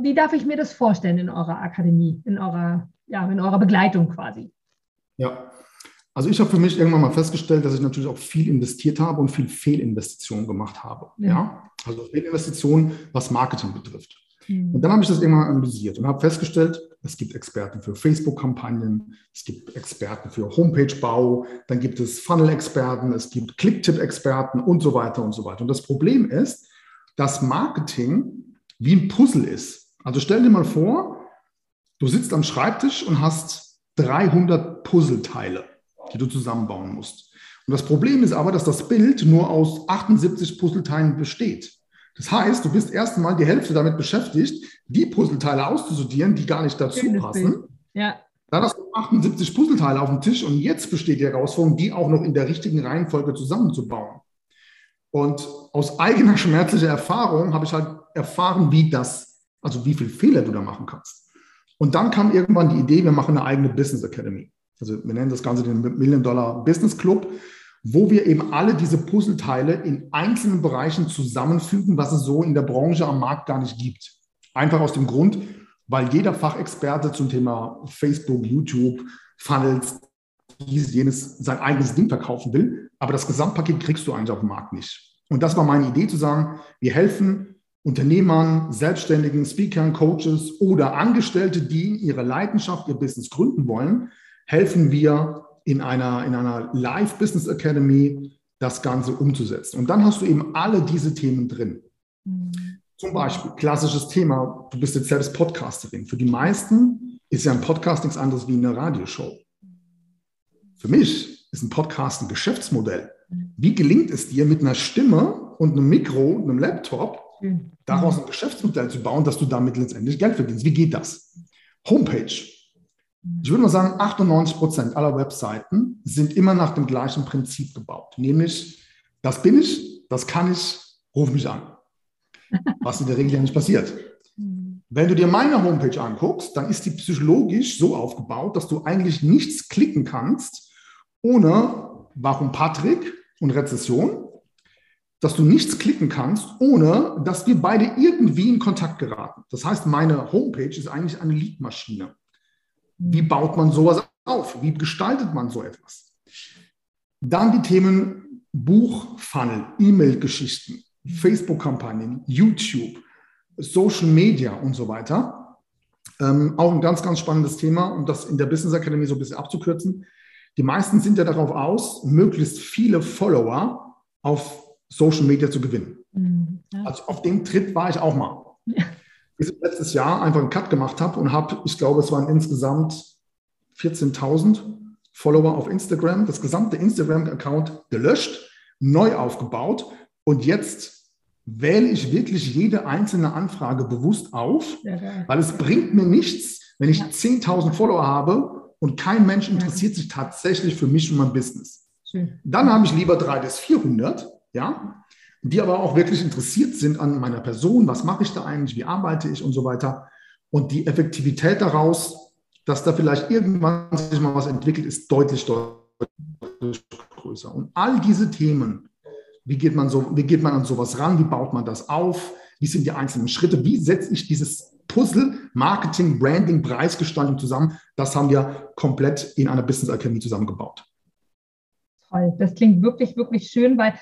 Wie darf ich mir das vorstellen in eurer Akademie, in eurer, ja, in eurer Begleitung quasi? Ja, also ich habe für mich irgendwann mal festgestellt, dass ich natürlich auch viel investiert habe und viel Fehlinvestitionen gemacht habe. Ja. ja? Also Fehlinvestitionen, was Marketing betrifft. Mhm. Und dann habe ich das irgendwann analysiert und habe festgestellt, es gibt Experten für Facebook-Kampagnen, es gibt Experten für Homepage-Bau, dann gibt es Funnel-Experten, es gibt Clicktip-Experten und so weiter und so weiter. Und das Problem ist, dass Marketing wie ein Puzzle ist. Also stell dir mal vor, du sitzt am Schreibtisch und hast 300 Puzzleteile die du zusammenbauen musst. Und das Problem ist aber, dass das Bild nur aus 78 Puzzleteilen besteht. Das heißt, du bist erst einmal die Hälfte damit beschäftigt, die Puzzleteile auszusortieren, die gar nicht dazu Schönes passen. Ja. Dann hast du 78 Puzzleteile auf dem Tisch und jetzt besteht die Herausforderung, die auch noch in der richtigen Reihenfolge zusammenzubauen. Und aus eigener schmerzlicher Erfahrung habe ich halt erfahren, wie das, also wie viele Fehler du da machen kannst. Und dann kam irgendwann die Idee, wir machen eine eigene Business Academy. Also wir nennen das Ganze den Million Dollar Business Club, wo wir eben alle diese Puzzleteile in einzelnen Bereichen zusammenfügen, was es so in der Branche am Markt gar nicht gibt. Einfach aus dem Grund, weil jeder Fachexperte zum Thema Facebook, YouTube, Funnels, dieses, jenes sein eigenes Ding verkaufen will. Aber das Gesamtpaket kriegst du eigentlich auf dem Markt nicht. Und das war meine Idee zu sagen, wir helfen Unternehmern, Selbstständigen, Speakern, Coaches oder Angestellte, die ihre Leidenschaft, ihr Business gründen wollen, helfen wir in einer, in einer Live Business Academy das Ganze umzusetzen. Und dann hast du eben alle diese Themen drin. Mhm. Zum Beispiel, klassisches Thema, du bist jetzt selbst Podcasterin. Für die meisten ist ja ein Podcast nichts anderes wie eine Radioshow. Für mich ist ein Podcast ein Geschäftsmodell. Wie gelingt es dir mit einer Stimme und einem Mikro und einem Laptop daraus ein Geschäftsmodell zu bauen, dass du damit letztendlich Geld verdienst? Wie geht das? Homepage, ich würde mal sagen, 98 Prozent aller Webseiten sind immer nach dem gleichen Prinzip gebaut. Nämlich, das bin ich, das kann ich, ruf mich an. *laughs* Was in der Regel ja nicht passiert. Wenn du dir meine Homepage anguckst, dann ist die psychologisch so aufgebaut, dass du eigentlich nichts klicken kannst, ohne warum Patrick und Rezession, dass du nichts klicken kannst, ohne dass wir beide irgendwie in Kontakt geraten. Das heißt, meine Homepage ist eigentlich eine Leadmaschine. Wie baut man sowas auf? Wie gestaltet man so etwas? Dann die Themen Buchfunnel, E-Mail-Geschichten, Facebook-Kampagnen, YouTube, Social Media und so weiter. Ähm, auch ein ganz, ganz spannendes Thema, um das in der Business Academy so ein bisschen abzukürzen. Die meisten sind ja darauf aus, möglichst viele Follower auf Social Media zu gewinnen. Mhm, ja. Also auf dem Tritt war ich auch mal. Ja bis ich letztes Jahr einfach einen Cut gemacht habe und habe, ich glaube, es waren insgesamt 14.000 Follower auf Instagram, das gesamte Instagram-Account gelöscht, neu aufgebaut und jetzt wähle ich wirklich jede einzelne Anfrage bewusst auf, ja, weil es bringt mir nichts, wenn ich ja. 10.000 Follower habe und kein Mensch interessiert sich tatsächlich für mich und mein Business. Schön. Dann habe ich lieber drei bis 400, ja, die aber auch wirklich interessiert sind an meiner Person, was mache ich da eigentlich, wie arbeite ich und so weiter. Und die Effektivität daraus, dass da vielleicht irgendwann sich mal was entwickelt, ist deutlich, deutlich größer. Und all diese Themen, wie geht man so, wie geht man an sowas ran, wie baut man das auf, wie sind die einzelnen Schritte, wie setze ich dieses Puzzle Marketing, Branding, Preisgestaltung zusammen, das haben wir komplett in einer Business Academy zusammengebaut. Toll, das klingt wirklich, wirklich schön, weil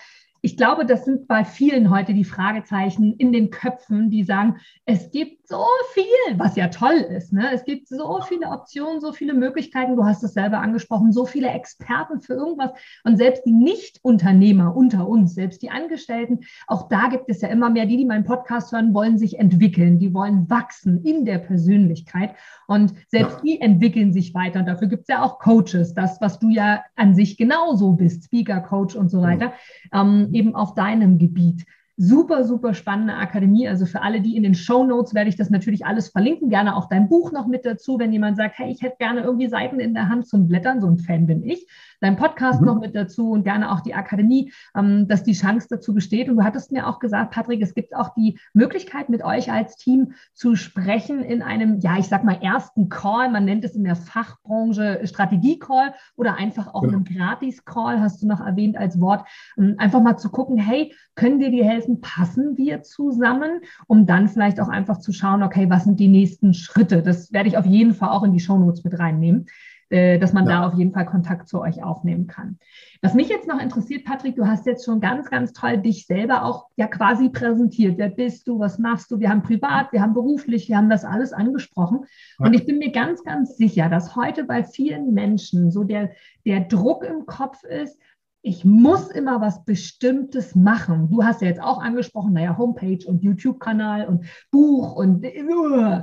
ich glaube, das sind bei vielen heute die Fragezeichen in den Köpfen, die sagen, es gibt so viel, was ja toll ist. Ne? Es gibt so viele Optionen, so viele Möglichkeiten. Du hast es selber angesprochen, so viele Experten für irgendwas. Und selbst die Nicht-Unternehmer unter uns, selbst die Angestellten, auch da gibt es ja immer mehr, die, die meinen Podcast hören, wollen sich entwickeln, die wollen wachsen in der Persönlichkeit. Und selbst ja. die entwickeln sich weiter. Und dafür gibt es ja auch Coaches, das, was du ja an sich genauso bist, Speaker, Coach und so weiter, ja. ähm, eben auf deinem Gebiet super, super spannende Akademie. Also für alle, die in den Show Notes werde ich das natürlich alles verlinken. Gerne auch dein Buch noch mit dazu, wenn jemand sagt, hey, ich hätte gerne irgendwie Seiten in der Hand zum Blättern. So ein Fan bin ich dein Podcast mhm. noch mit dazu und gerne auch die Akademie, ähm, dass die Chance dazu besteht. Und du hattest mir auch gesagt, Patrick, es gibt auch die Möglichkeit, mit euch als Team zu sprechen in einem, ja, ich sag mal, ersten Call. Man nennt es in der Fachbranche Strategie-Call oder einfach auch ja. einen Gratis-Call, hast du noch erwähnt als Wort. Ähm, einfach mal zu gucken, hey, können wir dir helfen? Passen wir zusammen? Um dann vielleicht auch einfach zu schauen, okay, was sind die nächsten Schritte? Das werde ich auf jeden Fall auch in die Shownotes mit reinnehmen. Äh, dass man ja. da auf jeden Fall Kontakt zu euch aufnehmen kann. Was mich jetzt noch interessiert, Patrick, du hast jetzt schon ganz, ganz toll dich selber auch ja quasi präsentiert. Wer bist du? Was machst du? Wir haben privat, wir haben beruflich, wir haben das alles angesprochen. Ja. Und ich bin mir ganz, ganz sicher, dass heute bei vielen Menschen so der, der Druck im Kopf ist, ich muss immer was Bestimmtes machen. Du hast ja jetzt auch angesprochen, naja, Homepage und YouTube-Kanal und Buch und uh,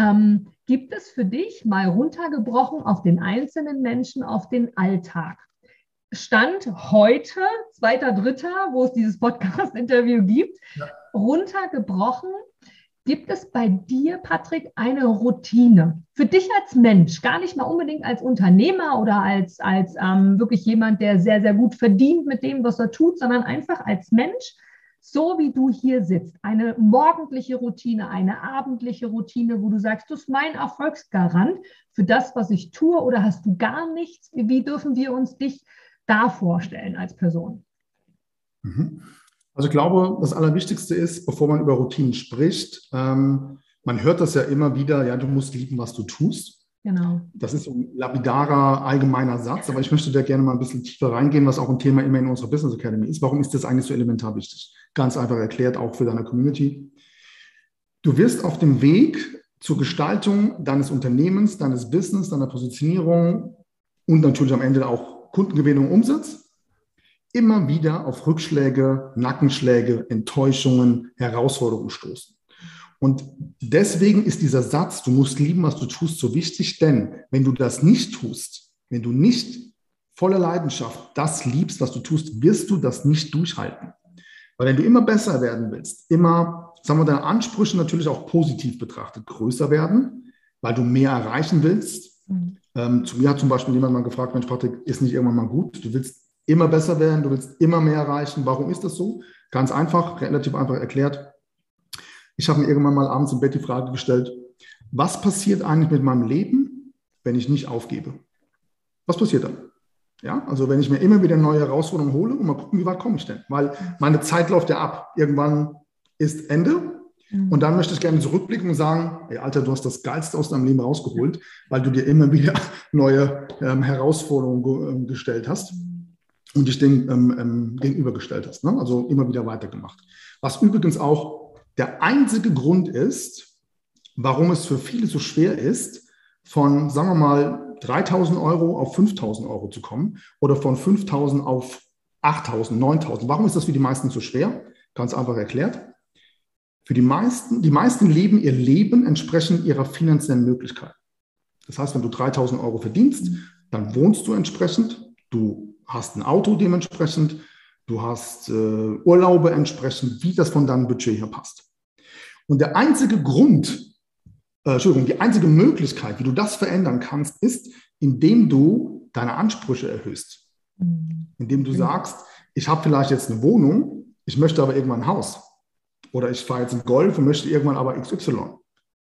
ähm, gibt es für dich mal runtergebrochen auf den einzelnen Menschen, auf den Alltag? Stand heute, zweiter, dritter, wo es dieses Podcast-Interview gibt, ja. runtergebrochen. Gibt es bei dir, Patrick, eine Routine für dich als Mensch, gar nicht mal unbedingt als Unternehmer oder als, als ähm, wirklich jemand, der sehr, sehr gut verdient mit dem, was er tut, sondern einfach als Mensch? So wie du hier sitzt, eine morgendliche Routine, eine abendliche Routine, wo du sagst, das ist mein Erfolgsgarant für das, was ich tue, oder hast du gar nichts? Wie dürfen wir uns dich da vorstellen als Person? Mhm. Also ich glaube, das Allerwichtigste ist, bevor man über Routinen spricht, ähm, man hört das ja immer wieder, ja, du musst lieben, was du tust. Genau. Das ist so ein lapidarer, allgemeiner Satz, aber ich möchte da gerne mal ein bisschen tiefer reingehen, was auch ein Thema immer in unserer Business Academy ist. Warum ist das eigentlich so elementar wichtig? Ganz einfach erklärt, auch für deine Community. Du wirst auf dem Weg zur Gestaltung deines Unternehmens, deines Business, deiner Positionierung und natürlich am Ende auch Kundengewinnung, Umsatz immer wieder auf Rückschläge, Nackenschläge, Enttäuschungen, Herausforderungen stoßen. Und deswegen ist dieser Satz, du musst lieben, was du tust, so wichtig, denn wenn du das nicht tust, wenn du nicht voller Leidenschaft das liebst, was du tust, wirst du das nicht durchhalten. Weil wenn du immer besser werden willst, immer, sagen wir, deine Ansprüche natürlich auch positiv betrachtet, größer werden, weil du mehr erreichen willst. Mhm. Ähm, zu mir hat zum Beispiel jemand mal gefragt, Mensch, Patrick, ist nicht irgendwann mal gut? Du willst immer besser werden, du willst immer mehr erreichen. Warum ist das so? Ganz einfach, relativ einfach erklärt. Ich habe mir irgendwann mal abends im Bett die Frage gestellt, was passiert eigentlich mit meinem Leben, wenn ich nicht aufgebe? Was passiert dann? Ja, also wenn ich mir immer wieder neue Herausforderungen hole und mal gucken, wie weit komme ich denn? Weil meine Zeit läuft ja ab. Irgendwann ist Ende. Mhm. Und dann möchte ich gerne zurückblicken und sagen, ey Alter, du hast das Geilste aus deinem Leben rausgeholt, weil du dir immer wieder *laughs* neue ähm, Herausforderungen ähm, gestellt hast und dich dem ähm, ähm, gegenübergestellt hast. Ne? Also immer wieder weitergemacht. Was übrigens auch der einzige Grund ist, warum es für viele so schwer ist, von, sagen wir mal, 3000 Euro auf 5000 Euro zu kommen oder von 5000 auf 8000, 9000. Warum ist das für die meisten so schwer? Ganz einfach erklärt. Für die meisten, die meisten leben ihr Leben entsprechend ihrer finanziellen Möglichkeit. Das heißt, wenn du 3000 Euro verdienst, dann wohnst du entsprechend, du hast ein Auto dementsprechend, du hast äh, Urlaube entsprechend, wie das von deinem Budget her passt. Und der einzige Grund, äh, Entschuldigung, die einzige Möglichkeit, wie du das verändern kannst, ist, indem du deine Ansprüche erhöhst. Mhm. Indem du sagst, ich habe vielleicht jetzt eine Wohnung, ich möchte aber irgendwann ein Haus. Oder ich fahre jetzt einen Golf und möchte irgendwann aber XY.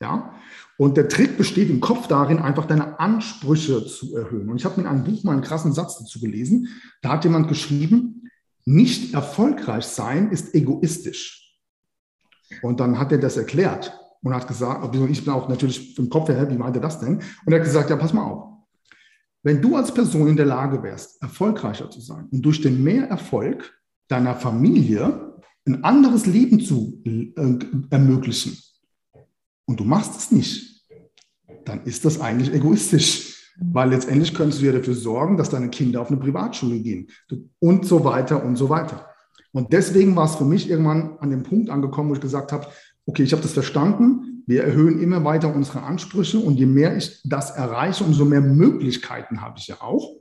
Ja? Und der Trick besteht im Kopf darin, einfach deine Ansprüche zu erhöhen. Und ich habe in einem Buch mal einen krassen Satz dazu gelesen. Da hat jemand geschrieben, nicht erfolgreich sein ist egoistisch. Und dann hat er das erklärt und hat gesagt, ich bin auch natürlich im Kopf her, wie meint er das denn? Und er hat gesagt, ja, pass mal auf. Wenn du als Person in der Lage wärst, erfolgreicher zu sein und durch den Mehrerfolg deiner Familie ein anderes Leben zu äh, ermöglichen, und du machst es nicht, dann ist das eigentlich egoistisch. Weil letztendlich könntest du ja dafür sorgen, dass deine Kinder auf eine Privatschule gehen und so weiter und so weiter. Und deswegen war es für mich irgendwann an dem Punkt angekommen, wo ich gesagt habe, okay, ich habe das verstanden, wir erhöhen immer weiter unsere Ansprüche und je mehr ich das erreiche, umso mehr Möglichkeiten habe ich ja auch.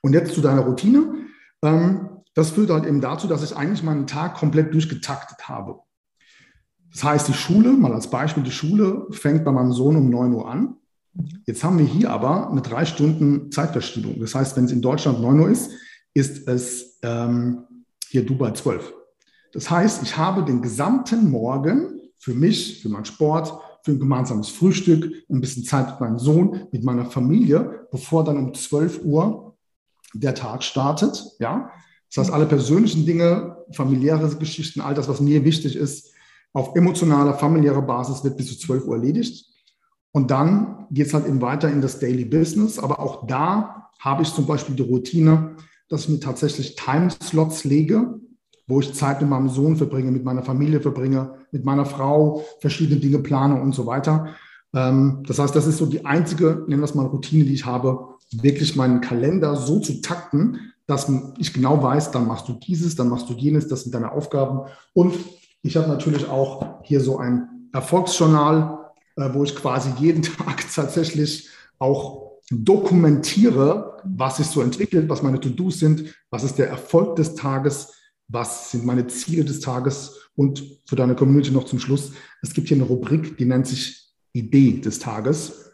Und jetzt zu deiner Routine. Ähm, das führt halt eben dazu, dass ich eigentlich meinen Tag komplett durchgetaktet habe. Das heißt, die Schule, mal als Beispiel, die Schule fängt bei meinem Sohn um 9 Uhr an. Jetzt haben wir hier aber eine drei Stunden Zeitverschiebung. Das heißt, wenn es in Deutschland 9 Uhr ist, ist es ähm, hier Dubai 12. Das heißt, ich habe den gesamten Morgen für mich, für meinen Sport, für ein gemeinsames Frühstück, ein bisschen Zeit mit meinem Sohn, mit meiner Familie, bevor dann um 12 Uhr der Tag startet. Ja? Das heißt, alle persönlichen Dinge, familiäre Geschichten, all das, was mir wichtig ist, auf emotionaler, familiärer Basis wird bis zu 12 Uhr erledigt. Und dann geht es halt eben weiter in das Daily Business. Aber auch da habe ich zum Beispiel die Routine, dass ich mir tatsächlich Timeslots lege, wo ich Zeit mit meinem Sohn verbringe, mit meiner Familie verbringe, mit meiner Frau, verschiedene Dinge plane und so weiter. Ähm, das heißt, das ist so die einzige, nennen wir es mal, Routine, die ich habe, wirklich meinen Kalender so zu takten, dass ich genau weiß, dann machst du dieses, dann machst du jenes, das sind deine Aufgaben. Und ich habe natürlich auch hier so ein Erfolgsjournal, äh, wo ich quasi jeden *laughs* Tag tatsächlich auch dokumentiere, was sich so entwickelt, was meine To-Dos sind, was ist der Erfolg des Tages, was sind meine Ziele des Tages und für deine Community noch zum Schluss. Es gibt hier eine Rubrik, die nennt sich Idee des Tages.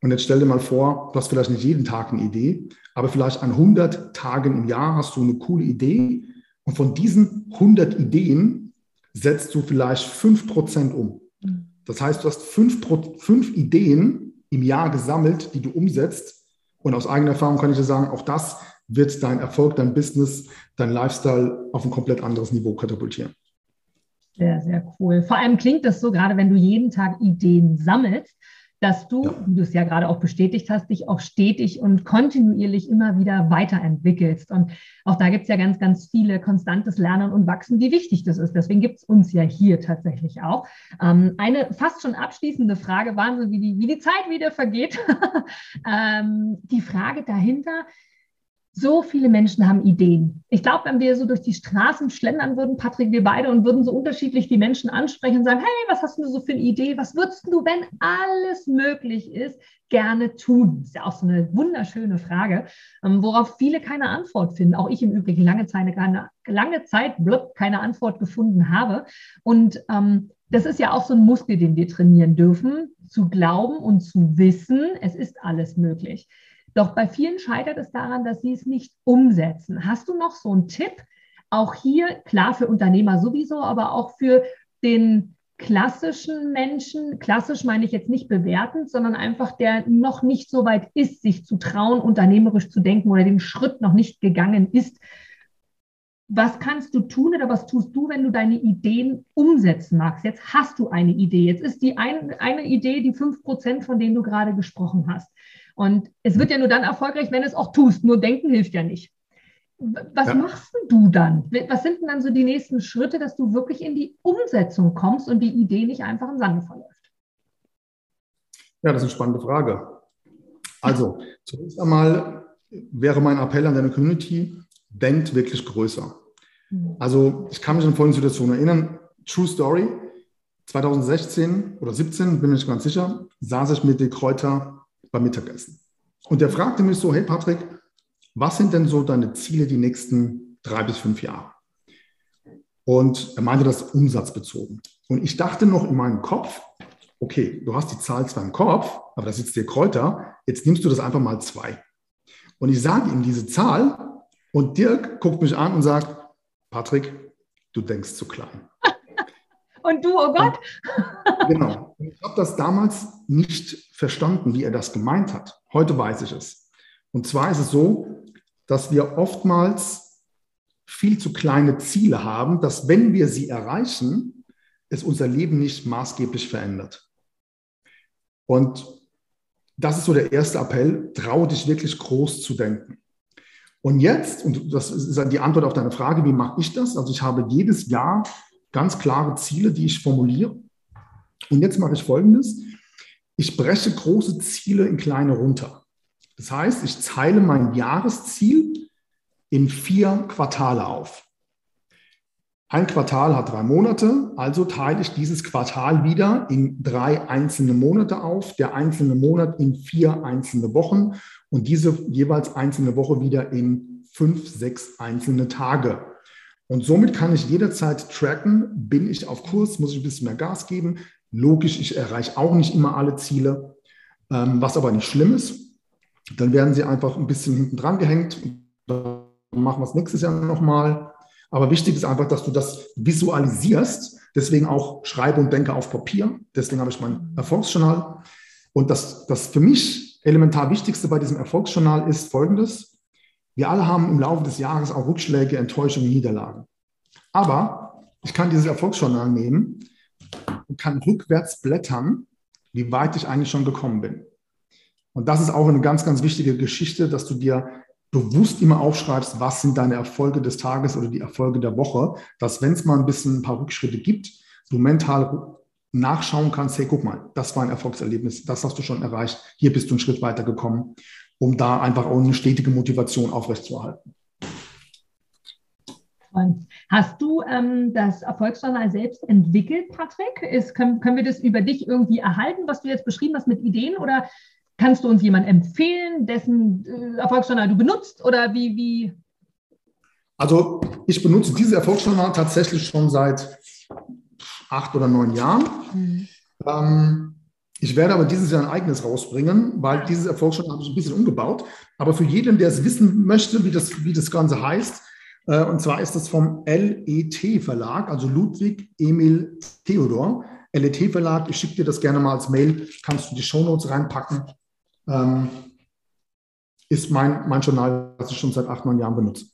Und jetzt stell dir mal vor, du hast vielleicht nicht jeden Tag eine Idee, aber vielleicht an 100 Tagen im Jahr hast du eine coole Idee. Und von diesen 100 Ideen setzt du vielleicht 5% um. Das heißt, du hast fünf, fünf Ideen im Jahr gesammelt, die du umsetzt. Und aus eigener Erfahrung kann ich dir sagen, auch das wird dein Erfolg, dein Business, dein Lifestyle auf ein komplett anderes Niveau katapultieren. Sehr, sehr cool. Vor allem klingt das so, gerade wenn du jeden Tag Ideen sammelst, dass du, wie du es ja gerade auch bestätigt hast, dich auch stetig und kontinuierlich immer wieder weiterentwickelst. Und auch da gibt es ja ganz, ganz viele konstantes Lernen und Wachsen, wie wichtig das ist. Deswegen gibt es uns ja hier tatsächlich auch. Ähm, eine fast schon abschließende Frage, Wahnsinn, wie die, wie die Zeit wieder vergeht. *laughs* ähm, die Frage dahinter, so viele Menschen haben Ideen. Ich glaube, wenn wir so durch die Straßen schlendern würden, Patrick, wir beide, und würden so unterschiedlich die Menschen ansprechen und sagen, hey, was hast du so für eine Idee? Was würdest du, wenn alles möglich ist, gerne tun? Das ist ja auch so eine wunderschöne Frage, ähm, worauf viele keine Antwort finden. Auch ich im Übrigen lange Zeit keine, lange Zeit blub, keine Antwort gefunden habe. Und ähm, das ist ja auch so ein Muskel, den wir trainieren dürfen, zu glauben und zu wissen, es ist alles möglich. Doch bei vielen scheitert es daran, dass sie es nicht umsetzen. Hast du noch so einen Tipp? Auch hier, klar, für Unternehmer sowieso, aber auch für den klassischen Menschen, klassisch meine ich jetzt nicht bewertend, sondern einfach der noch nicht so weit ist, sich zu trauen, unternehmerisch zu denken oder den Schritt noch nicht gegangen ist. Was kannst du tun oder was tust du, wenn du deine Ideen umsetzen magst? Jetzt hast du eine Idee. Jetzt ist die ein, eine Idee die fünf Prozent, von denen du gerade gesprochen hast. Und es wird ja nur dann erfolgreich, wenn es auch tust. Nur denken hilft ja nicht. Was ja. machst du dann? Was sind denn dann so die nächsten Schritte, dass du wirklich in die Umsetzung kommst und die Idee nicht einfach im Sande verläuft? Ja, das ist eine spannende Frage. Also, zunächst einmal wäre mein Appell an deine Community, denkt wirklich größer. Mhm. Also, ich kann mich an folgende Situation erinnern. True Story. 2016 oder 17, bin mir nicht ganz sicher, saß ich mit De Kräuter beim Mittagessen. Und der fragte mich so, hey Patrick, was sind denn so deine Ziele die nächsten drei bis fünf Jahre? Und er meinte das umsatzbezogen. Und ich dachte noch in meinem Kopf, okay, du hast die Zahl zwar im Kopf, aber da sitzt dir Kräuter, jetzt nimmst du das einfach mal zwei. Und ich sage ihm diese Zahl und Dirk guckt mich an und sagt, Patrick, du denkst zu klein. *laughs* Und du, oh Gott. genau. Ich habe das damals nicht verstanden, wie er das gemeint hat. Heute weiß ich es. Und zwar ist es so, dass wir oftmals viel zu kleine Ziele haben, dass wenn wir sie erreichen, es unser Leben nicht maßgeblich verändert. Und das ist so der erste Appell, traue dich wirklich groß zu denken. Und jetzt, und das ist die Antwort auf deine Frage, wie mache ich das? Also ich habe jedes Jahr ganz klare Ziele, die ich formuliere. Und jetzt mache ich Folgendes. Ich breche große Ziele in kleine runter. Das heißt, ich teile mein Jahresziel in vier Quartale auf. Ein Quartal hat drei Monate, also teile ich dieses Quartal wieder in drei einzelne Monate auf, der einzelne Monat in vier einzelne Wochen und diese jeweils einzelne Woche wieder in fünf, sechs einzelne Tage. Und somit kann ich jederzeit tracken, bin ich auf Kurs, muss ich ein bisschen mehr Gas geben. Logisch, ich erreiche auch nicht immer alle Ziele, ähm, was aber nicht schlimm ist. Dann werden sie einfach ein bisschen hinten dran gehängt. Dann machen wir es nächstes Jahr nochmal aber wichtig ist einfach, dass du das visualisierst. Deswegen auch schreibe und denke auf Papier. Deswegen habe ich mein Erfolgsjournal. Und das, das für mich elementar Wichtigste bei diesem Erfolgsjournal ist folgendes. Wir alle haben im Laufe des Jahres auch Rückschläge, Enttäuschungen, Niederlagen. Aber ich kann dieses Erfolgsjournal nehmen und kann rückwärts blättern, wie weit ich eigentlich schon gekommen bin. Und das ist auch eine ganz, ganz wichtige Geschichte, dass du dir bewusst immer aufschreibst, was sind deine Erfolge des Tages oder die Erfolge der Woche, dass wenn es mal ein bisschen ein paar Rückschritte gibt, du mental nachschauen kannst, hey, guck mal, das war ein Erfolgserlebnis, das hast du schon erreicht, hier bist du einen Schritt weiter gekommen, um da einfach auch eine stetige Motivation aufrechtzuerhalten. Hast du ähm, das Erfolgsjournal selbst entwickelt, Patrick? Ist, können, können wir das über dich irgendwie erhalten, was du jetzt beschrieben hast mit Ideen? Oder Kannst du uns jemanden empfehlen, dessen äh, Erfolgsjournal du benutzt oder wie, wie? Also ich benutze dieses Erfolgsjournal tatsächlich schon seit acht oder neun Jahren. Mhm. Ähm, ich werde aber dieses Jahr ein eigenes rausbringen, weil dieses Erfolgsjournal habe ich ein bisschen umgebaut. Aber für jeden, der es wissen möchte, wie das, wie das Ganze heißt, äh, und zwar ist das vom LET Verlag, also Ludwig Emil Theodor. LET Verlag, ich schicke dir das gerne mal als Mail, kannst du die Shownotes reinpacken ähm, ist mein, mein Journal, das ich schon seit acht, neun Jahren benutze.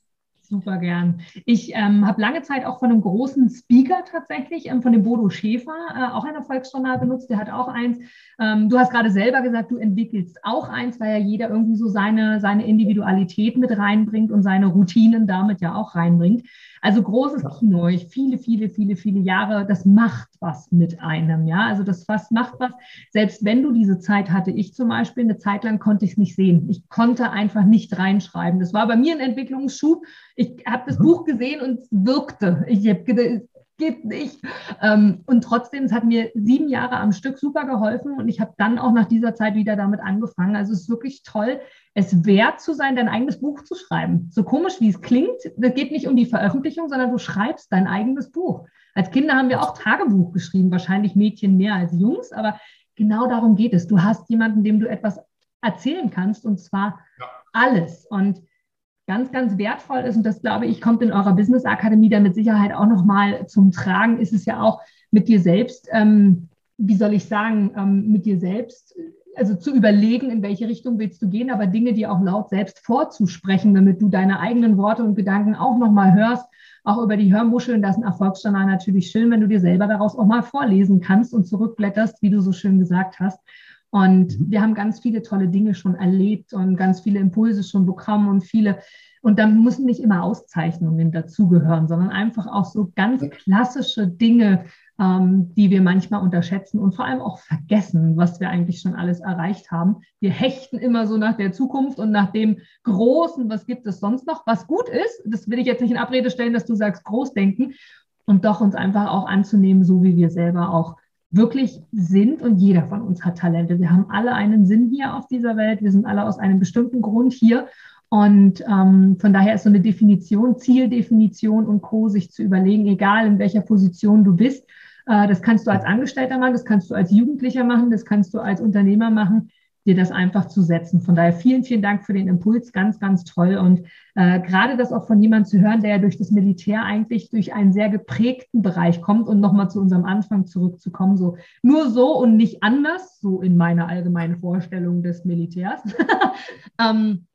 Super gern. Ich ähm, habe lange Zeit auch von einem großen Speaker tatsächlich, ähm, von dem Bodo Schäfer, äh, auch ein Erfolgsjournal benutzt. Der hat auch eins. Ähm, du hast gerade selber gesagt, du entwickelst auch eins, weil ja jeder irgendwie so seine, seine Individualität mit reinbringt und seine Routinen damit ja auch reinbringt. Also großes. Kino, ich viele, viele, viele, viele Jahre, das macht was mit einem, ja. Also das was macht was. Selbst wenn du diese Zeit hatte, ich zum Beispiel, eine Zeit lang konnte ich es nicht sehen. Ich konnte einfach nicht reinschreiben. Das war bei mir ein Entwicklungsschub. Ich habe das mhm. Buch gesehen und es wirkte. Ich habe geht nicht. Ähm, und trotzdem, es hat mir sieben Jahre am Stück super geholfen und ich habe dann auch nach dieser Zeit wieder damit angefangen. Also es ist wirklich toll, es wert zu sein, dein eigenes Buch zu schreiben. So komisch wie es klingt, das geht nicht um die Veröffentlichung, sondern du schreibst dein eigenes Buch. Als Kinder haben wir auch Tagebuch geschrieben, wahrscheinlich Mädchen mehr als Jungs, aber genau darum geht es. Du hast jemanden, dem du etwas erzählen kannst und zwar ja. alles. Und ganz, ganz wertvoll ist, und das glaube ich, kommt in eurer Business Akademie dann mit Sicherheit auch nochmal zum Tragen, ist es ja auch mit dir selbst, ähm, wie soll ich sagen, ähm, mit dir selbst, also zu überlegen, in welche Richtung willst du gehen, aber Dinge dir auch laut selbst vorzusprechen, damit du deine eigenen Worte und Gedanken auch nochmal hörst, auch über die Hörmuscheln. Das ist ein Erfolgsjournal natürlich schön, wenn du dir selber daraus auch mal vorlesen kannst und zurückblätterst, wie du so schön gesagt hast. Und mhm. wir haben ganz viele tolle Dinge schon erlebt und ganz viele Impulse schon bekommen und viele. Und da müssen nicht immer Auszeichnungen dazugehören, sondern einfach auch so ganz klassische Dinge, ähm, die wir manchmal unterschätzen und vor allem auch vergessen, was wir eigentlich schon alles erreicht haben. Wir hechten immer so nach der Zukunft und nach dem Großen, was gibt es sonst noch, was gut ist. Das will ich jetzt nicht in Abrede stellen, dass du sagst, Großdenken und doch uns einfach auch anzunehmen, so wie wir selber auch wirklich sind und jeder von uns hat Talente. Wir haben alle einen Sinn hier auf dieser Welt. Wir sind alle aus einem bestimmten Grund hier. Und ähm, von daher ist so eine Definition, Zieldefinition und Co. sich zu überlegen, egal in welcher Position du bist. Äh, das kannst du als Angestellter machen, das kannst du als Jugendlicher machen, das kannst du als Unternehmer machen dir das einfach zu setzen. Von daher vielen, vielen Dank für den Impuls, ganz, ganz toll. Und äh, gerade das auch von jemandem zu hören, der ja durch das Militär eigentlich durch einen sehr geprägten Bereich kommt und nochmal zu unserem Anfang zurückzukommen, so nur so und nicht anders, so in meiner allgemeinen Vorstellung des Militärs. *laughs* ähm,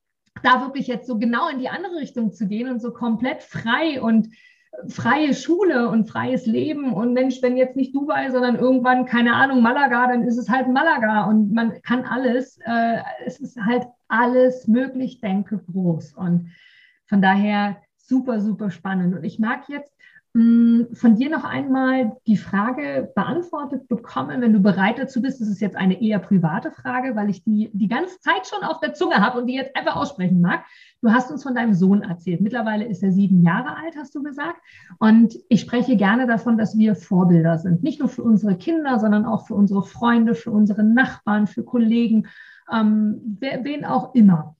da wirklich jetzt so genau in die andere Richtung zu gehen und so komplett frei und freie Schule und freies Leben. Und Mensch, wenn jetzt nicht Dubai, sondern irgendwann, keine Ahnung, Malaga, dann ist es halt Malaga. Und man kann alles, äh, es ist halt alles möglich, denke groß. Und von daher super, super spannend. Und ich mag jetzt Mm, von dir noch einmal die Frage beantwortet bekommen, wenn du bereit dazu bist. Das ist jetzt eine eher private Frage, weil ich die die ganze Zeit schon auf der Zunge habe und die jetzt einfach aussprechen mag. Du hast uns von deinem Sohn erzählt. Mittlerweile ist er sieben Jahre alt, hast du gesagt. Und ich spreche gerne davon, dass wir Vorbilder sind. Nicht nur für unsere Kinder, sondern auch für unsere Freunde, für unsere Nachbarn, für Kollegen, ähm, wen auch immer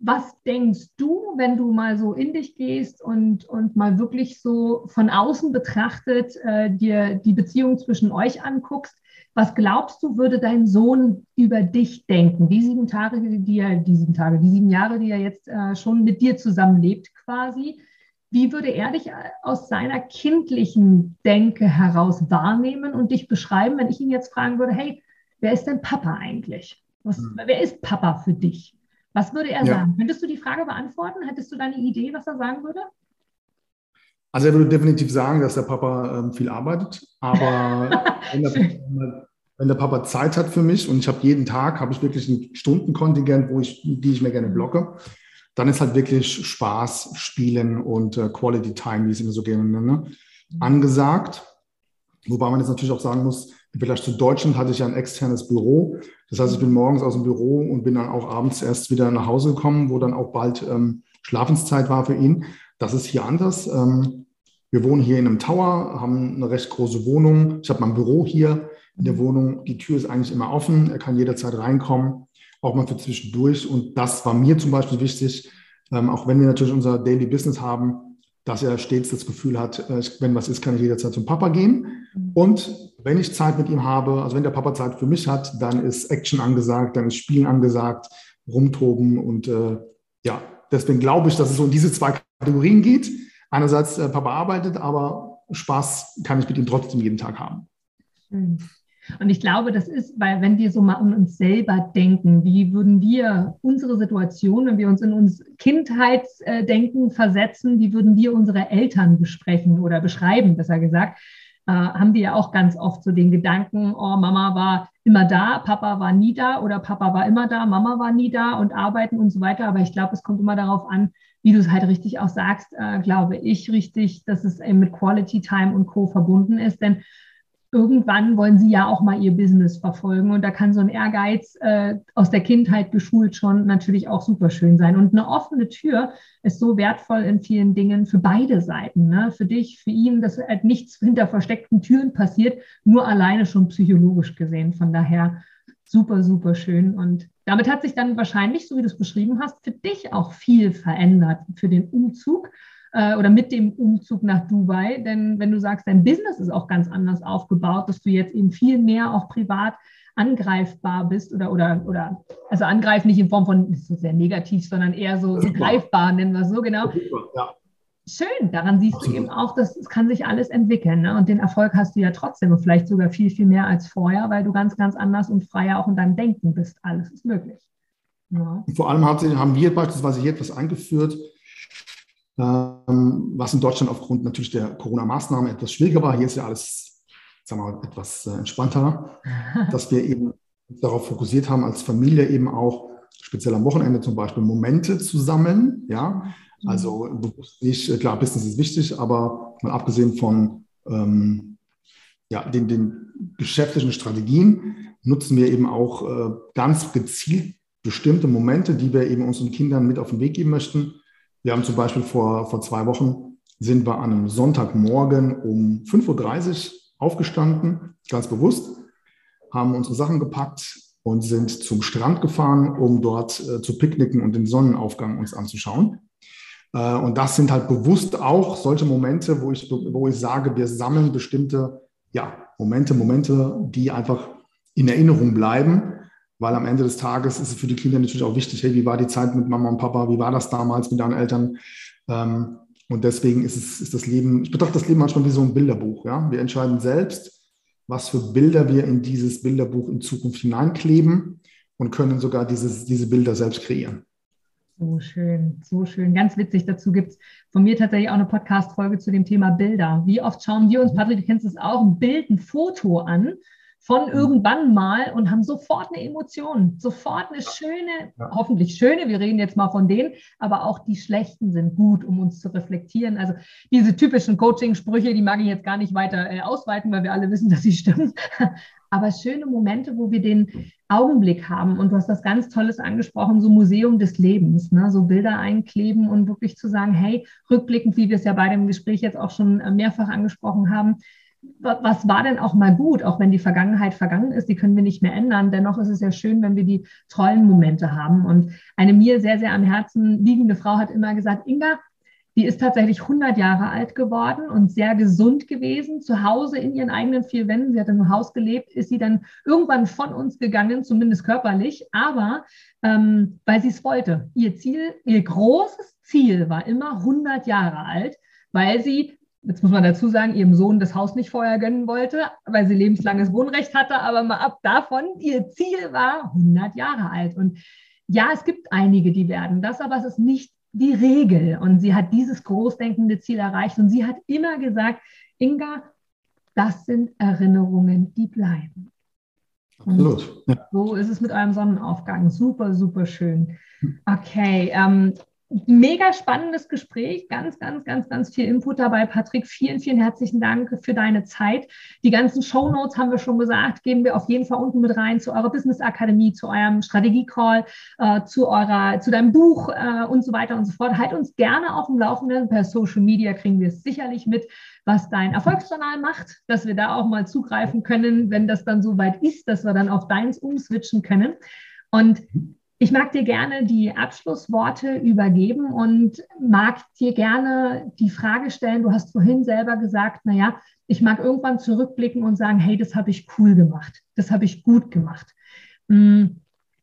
was denkst du, wenn du mal so in dich gehst und, und mal wirklich so von außen betrachtet äh, dir die Beziehung zwischen euch anguckst? Was glaubst du, würde dein Sohn über dich denken? Die sieben Tage, die er, die sieben Tage, die sieben Jahre, die er jetzt äh, schon mit dir zusammenlebt, quasi. Wie würde er dich aus seiner kindlichen Denke heraus wahrnehmen und dich beschreiben, wenn ich ihn jetzt fragen würde, hey, wer ist denn Papa eigentlich? Was, hm. Wer ist Papa für dich? Was würde er ja. sagen? Könntest du die Frage beantworten? Hättest du da eine Idee, was er sagen würde? Also er würde definitiv sagen, dass der Papa ähm, viel arbeitet, aber *laughs* wenn, der, wenn, der, Papa Zeit hat für mich und ich habe jeden Tag, habe ich wirklich ein Stundenkontingent, wo ich, die ich mir gerne blocke, dann ist halt wirklich Spaß, Spielen und äh, Quality Time, wie ich es immer so gerne nenne, angesagt. Wobei man jetzt natürlich auch sagen muss, Vielleicht zu Deutschland hatte ich ja ein externes Büro. Das heißt, ich bin morgens aus dem Büro und bin dann auch abends erst wieder nach Hause gekommen, wo dann auch bald ähm, Schlafenszeit war für ihn. Das ist hier anders. Ähm, wir wohnen hier in einem Tower, haben eine recht große Wohnung. Ich habe mein Büro hier in der Wohnung. Die Tür ist eigentlich immer offen. Er kann jederzeit reinkommen, auch mal für zwischendurch. Und das war mir zum Beispiel wichtig, ähm, auch wenn wir natürlich unser Daily Business haben, dass er stets das Gefühl hat, äh, wenn was ist, kann ich jederzeit zum Papa gehen. Und wenn ich Zeit mit ihm habe, also wenn der Papa Zeit für mich hat, dann ist Action angesagt, dann ist Spielen angesagt, rumtoben und äh, ja, deswegen glaube ich, dass es so in diese zwei Kategorien geht. Einerseits äh, Papa arbeitet, aber Spaß kann ich mit ihm trotzdem jeden Tag haben. Mhm. Und ich glaube, das ist, weil wenn wir so mal an uns selber denken, wie würden wir unsere Situation, wenn wir uns in uns Kindheitsdenken versetzen, wie würden wir unsere Eltern besprechen oder beschreiben, besser gesagt, äh, haben wir ja auch ganz oft so den Gedanken, oh, Mama war immer da, Papa war nie da oder Papa war immer da, Mama war nie da und arbeiten und so weiter. Aber ich glaube, es kommt immer darauf an, wie du es halt richtig auch sagst, äh, glaube ich richtig, dass es eben mit Quality Time und Co. verbunden ist. Denn irgendwann wollen sie ja auch mal ihr Business verfolgen. Und da kann so ein Ehrgeiz äh, aus der Kindheit geschult schon natürlich auch super schön sein. Und eine offene Tür ist so wertvoll in vielen Dingen für beide Seiten. Ne? Für dich, für ihn, dass halt nichts hinter versteckten Türen passiert, nur alleine schon psychologisch gesehen. Von daher super, super schön. Und damit hat sich dann wahrscheinlich, so wie du es beschrieben hast, für dich auch viel verändert für den Umzug äh, oder mit dem Umzug nach Dubai. Denn wenn du sagst, dein Business ist auch ganz anders aufgebaut, dass du jetzt eben viel mehr auch privat angreifbar bist oder, oder, oder also angreifen nicht in Form von, das ist sehr negativ, sondern eher so, so greifbar, nennen wir es so genau. Ja. Schön, daran siehst Absolut. du eben auch, dass es kann sich alles entwickeln. Ne? Und den Erfolg hast du ja trotzdem und vielleicht sogar viel, viel mehr als vorher, weil du ganz, ganz anders und freier auch in deinem Denken bist. Alles ist möglich. Ja. Vor allem haben wir beispielsweise hier etwas eingeführt, was in Deutschland aufgrund natürlich der Corona-Maßnahmen etwas schwieriger war. Hier ist ja alles, sagen wir mal, etwas äh, entspannter, *laughs* dass wir eben darauf fokussiert haben, als Familie eben auch speziell am Wochenende zum Beispiel Momente zu sammeln. Ja, also bewusst nicht, äh, klar, Business ist wichtig, aber mal abgesehen von ähm, ja, den, den geschäftlichen Strategien nutzen wir eben auch äh, ganz gezielt bestimmte Momente, die wir eben unseren Kindern mit auf den Weg geben möchten, wir haben zum Beispiel vor, vor zwei Wochen sind wir an einem Sonntagmorgen um 5.30 Uhr aufgestanden, ganz bewusst, haben unsere Sachen gepackt und sind zum Strand gefahren, um dort äh, zu picknicken und den Sonnenaufgang uns anzuschauen. Äh, und das sind halt bewusst auch solche Momente, wo ich, wo ich sage, wir sammeln bestimmte ja, Momente, Momente, die einfach in Erinnerung bleiben weil am Ende des Tages ist es für die Kinder natürlich auch wichtig, hey, wie war die Zeit mit Mama und Papa, wie war das damals mit deinen Eltern? Ähm, und deswegen ist es ist das Leben, ich betrachte das Leben manchmal wie so ein Bilderbuch. Ja? Wir entscheiden selbst, was für Bilder wir in dieses Bilderbuch in Zukunft hineinkleben und können sogar dieses, diese Bilder selbst kreieren. So schön, so schön. Ganz witzig. Dazu gibt es von mir tatsächlich auch eine Podcast-Folge zu dem Thema Bilder. Wie oft schauen wir uns, Patrick, du kennst es auch, ein Bild, ein Foto an von mhm. irgendwann mal und haben sofort eine Emotion, sofort eine schöne, ja. hoffentlich schöne, wir reden jetzt mal von denen, aber auch die schlechten sind gut, um uns zu reflektieren. Also diese typischen Coaching-Sprüche, die mag ich jetzt gar nicht weiter äh, ausweiten, weil wir alle wissen, *laughs* dass sie stimmen. aber schöne Momente, wo wir den Augenblick haben. Und du hast das ganz Tolles angesprochen, so Museum des Lebens, ne? so Bilder einkleben und wirklich zu sagen, hey, rückblickend, wie wir es ja bei dem Gespräch jetzt auch schon äh, mehrfach angesprochen haben, was war denn auch mal gut, auch wenn die Vergangenheit vergangen ist, die können wir nicht mehr ändern. Dennoch ist es ja schön, wenn wir die tollen Momente haben. Und eine mir sehr, sehr am Herzen liegende Frau hat immer gesagt, Inga, die ist tatsächlich 100 Jahre alt geworden und sehr gesund gewesen, zu Hause in ihren eigenen vier Wänden. Sie hat einem Haus gelebt, ist sie dann irgendwann von uns gegangen, zumindest körperlich, aber ähm, weil sie es wollte. Ihr Ziel, ihr großes Ziel war immer 100 Jahre alt, weil sie jetzt muss man dazu sagen, ihrem Sohn das Haus nicht vorher gönnen wollte, weil sie lebenslanges Wohnrecht hatte, aber mal ab davon, ihr Ziel war 100 Jahre alt. Und ja, es gibt einige, die werden das, aber es ist nicht die Regel. Und sie hat dieses großdenkende Ziel erreicht und sie hat immer gesagt, Inga, das sind Erinnerungen, die bleiben. Absolut. Ja. So ist es mit eurem Sonnenaufgang. Super, super schön. Okay, ähm, mega spannendes Gespräch, ganz, ganz, ganz, ganz viel Input dabei. Patrick, vielen, vielen herzlichen Dank für deine Zeit. Die ganzen Show Notes haben wir schon gesagt, geben wir auf jeden Fall unten mit rein zu eurer Business Akademie, zu eurem Strategie-Call, äh, zu eurer, zu deinem Buch äh, und so weiter und so fort. Halt uns gerne auf dem Laufenden. Per Social Media kriegen wir es sicherlich mit, was dein Erfolgsjournal macht, dass wir da auch mal zugreifen können, wenn das dann soweit ist, dass wir dann auf deins umswitchen können. Und ich mag dir gerne die Abschlussworte übergeben und mag dir gerne die Frage stellen. Du hast vorhin selber gesagt, naja, ich mag irgendwann zurückblicken und sagen, hey, das habe ich cool gemacht, das habe ich gut gemacht. Hm,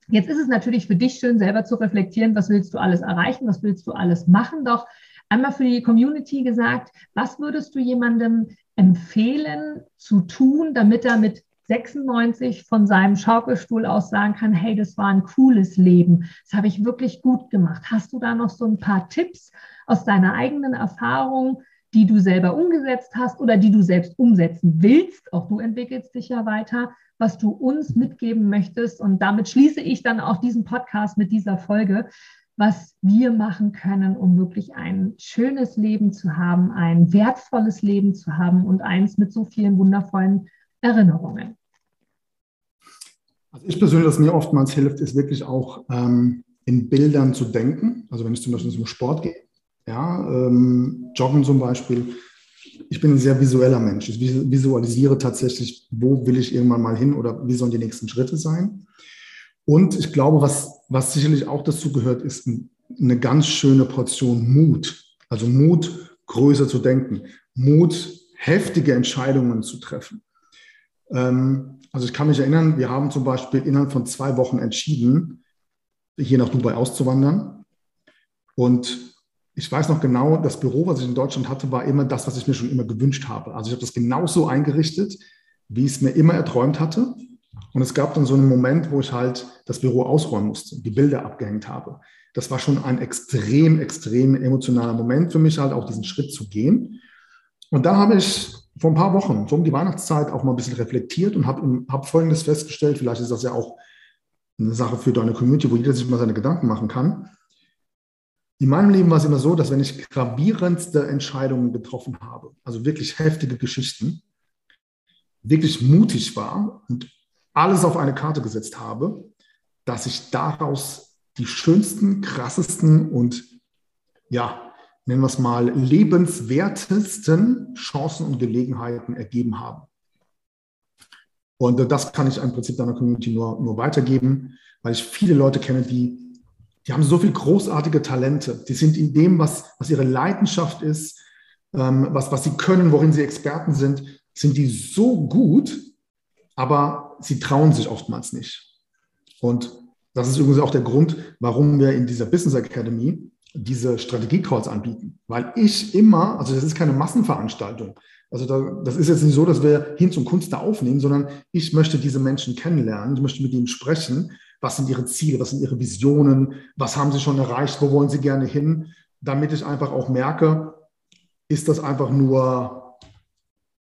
jetzt ist es natürlich für dich schön, selber zu reflektieren, was willst du alles erreichen, was willst du alles machen. Doch einmal für die Community gesagt, was würdest du jemandem empfehlen zu tun, damit er mit 96 von seinem Schaukelstuhl aus sagen kann, hey, das war ein cooles Leben, das habe ich wirklich gut gemacht. Hast du da noch so ein paar Tipps aus deiner eigenen Erfahrung, die du selber umgesetzt hast oder die du selbst umsetzen willst? Auch du entwickelst dich ja weiter, was du uns mitgeben möchtest. Und damit schließe ich dann auch diesen Podcast mit dieser Folge was wir machen können, um wirklich ein schönes Leben zu haben, ein wertvolles Leben zu haben und eins mit so vielen wundervollen Erinnerungen? Also ich persönlich, was mir oftmals hilft, ist wirklich auch ähm, in Bildern zu denken. Also wenn ich zum Beispiel zum Sport gehe, ja, ähm, Joggen zum Beispiel. Ich bin ein sehr visueller Mensch. Ich visualisiere tatsächlich, wo will ich irgendwann mal hin oder wie sollen die nächsten Schritte sein. Und ich glaube, was, was sicherlich auch dazu gehört, ist eine ganz schöne Portion Mut. Also Mut, größer zu denken. Mut, heftige Entscheidungen zu treffen. Ähm, also ich kann mich erinnern, wir haben zum Beispiel innerhalb von zwei Wochen entschieden, hier nach Dubai auszuwandern. Und ich weiß noch genau, das Büro, was ich in Deutschland hatte, war immer das, was ich mir schon immer gewünscht habe. Also ich habe das genauso eingerichtet, wie ich es mir immer erträumt hatte. Und es gab dann so einen Moment, wo ich halt das Büro ausräumen musste, die Bilder abgehängt habe. Das war schon ein extrem, extrem emotionaler Moment für mich, halt auch diesen Schritt zu gehen. Und da habe ich vor ein paar Wochen, so um die Weihnachtszeit, auch mal ein bisschen reflektiert und habe hab Folgendes festgestellt. Vielleicht ist das ja auch eine Sache für deine Community, wo jeder sich mal seine Gedanken machen kann. In meinem Leben war es immer so, dass wenn ich gravierendste Entscheidungen getroffen habe, also wirklich heftige Geschichten, wirklich mutig war und alles auf eine Karte gesetzt habe, dass ich daraus die schönsten, krassesten und ja, nennen wir es mal, lebenswertesten Chancen und Gelegenheiten ergeben haben. Und das kann ich im Prinzip deiner Community nur, nur weitergeben, weil ich viele Leute kenne, die, die haben so viel großartige Talente. Die sind in dem, was, was ihre Leidenschaft ist, ähm, was, was sie können, worin sie Experten sind, sind die so gut, aber sie trauen sich oftmals nicht. Und das ist übrigens auch der Grund, warum wir in dieser Business Academy diese Strategie-Calls anbieten. Weil ich immer, also das ist keine Massenveranstaltung. Also da, das ist jetzt nicht so, dass wir hin zum Kunst da aufnehmen, sondern ich möchte diese Menschen kennenlernen, ich möchte mit ihnen sprechen. Was sind ihre Ziele, was sind ihre Visionen, was haben sie schon erreicht, wo wollen sie gerne hin, damit ich einfach auch merke, ist das einfach nur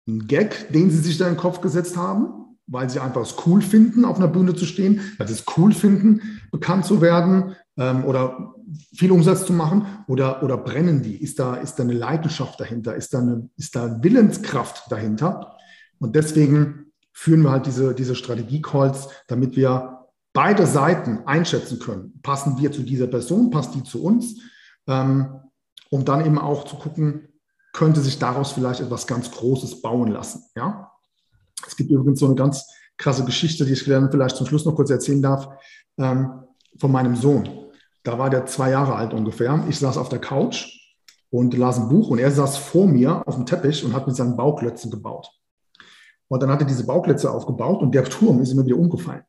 ein Gag, den sie sich da in den Kopf gesetzt haben? weil sie einfach es cool finden, auf einer Bühne zu stehen, weil sie es cool finden, bekannt zu werden ähm, oder viel Umsatz zu machen? Oder, oder brennen die? Ist da, ist da eine Leidenschaft dahinter? Ist da eine ist da Willenskraft dahinter? Und deswegen führen wir halt diese, diese Strategie-Calls, damit wir beide Seiten einschätzen können. Passen wir zu dieser Person? Passt die zu uns? Ähm, um dann eben auch zu gucken, könnte sich daraus vielleicht etwas ganz Großes bauen lassen. Ja? Es gibt übrigens so eine ganz krasse Geschichte, die ich vielleicht zum Schluss noch kurz erzählen darf, ähm, von meinem Sohn. Da war der zwei Jahre alt ungefähr. Ich saß auf der Couch und las ein Buch und er saß vor mir auf dem Teppich und hat mit seinen Bauklötzen gebaut. Und dann hat er diese Bauklötze aufgebaut und der Turm ist immer wieder umgefallen.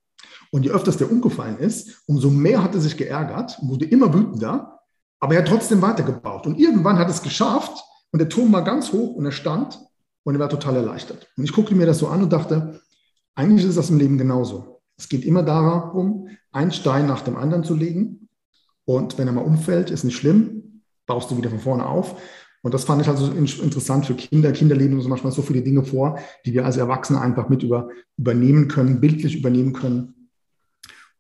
Und je öfters der umgefallen ist, umso mehr hat er sich geärgert, wurde immer wütender, aber er hat trotzdem weitergebaut. Und irgendwann hat es geschafft und der Turm war ganz hoch und er stand und er war total erleichtert. Und ich guckte mir das so an und dachte, eigentlich ist das im Leben genauso. Es geht immer darum, einen Stein nach dem anderen zu legen. Und wenn er mal umfällt, ist nicht schlimm, baust du wieder von vorne auf. Und das fand ich also interessant für Kinder. Kinder leben uns manchmal so viele Dinge vor, die wir als Erwachsene einfach mit über, übernehmen können, bildlich übernehmen können.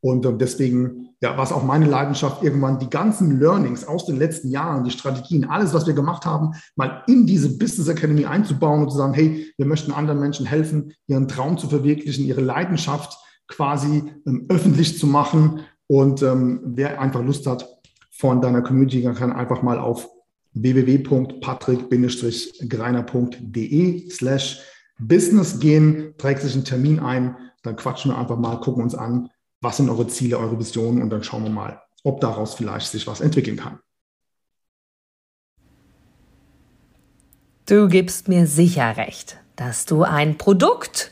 Und ähm, deswegen ja, war es auch meine Leidenschaft, irgendwann die ganzen Learnings aus den letzten Jahren, die Strategien, alles, was wir gemacht haben, mal in diese Business Academy einzubauen und zu sagen, hey, wir möchten anderen Menschen helfen, ihren Traum zu verwirklichen, ihre Leidenschaft quasi ähm, öffentlich zu machen. Und ähm, wer einfach Lust hat von deiner Community, kann einfach mal auf www.patrick-greiner.de slash business gehen, trägt sich einen Termin ein, dann quatschen wir einfach mal, gucken uns an, was sind eure Ziele, eure Visionen und dann schauen wir mal, ob daraus vielleicht sich was entwickeln kann. Du gibst mir sicher recht, dass du ein Produkt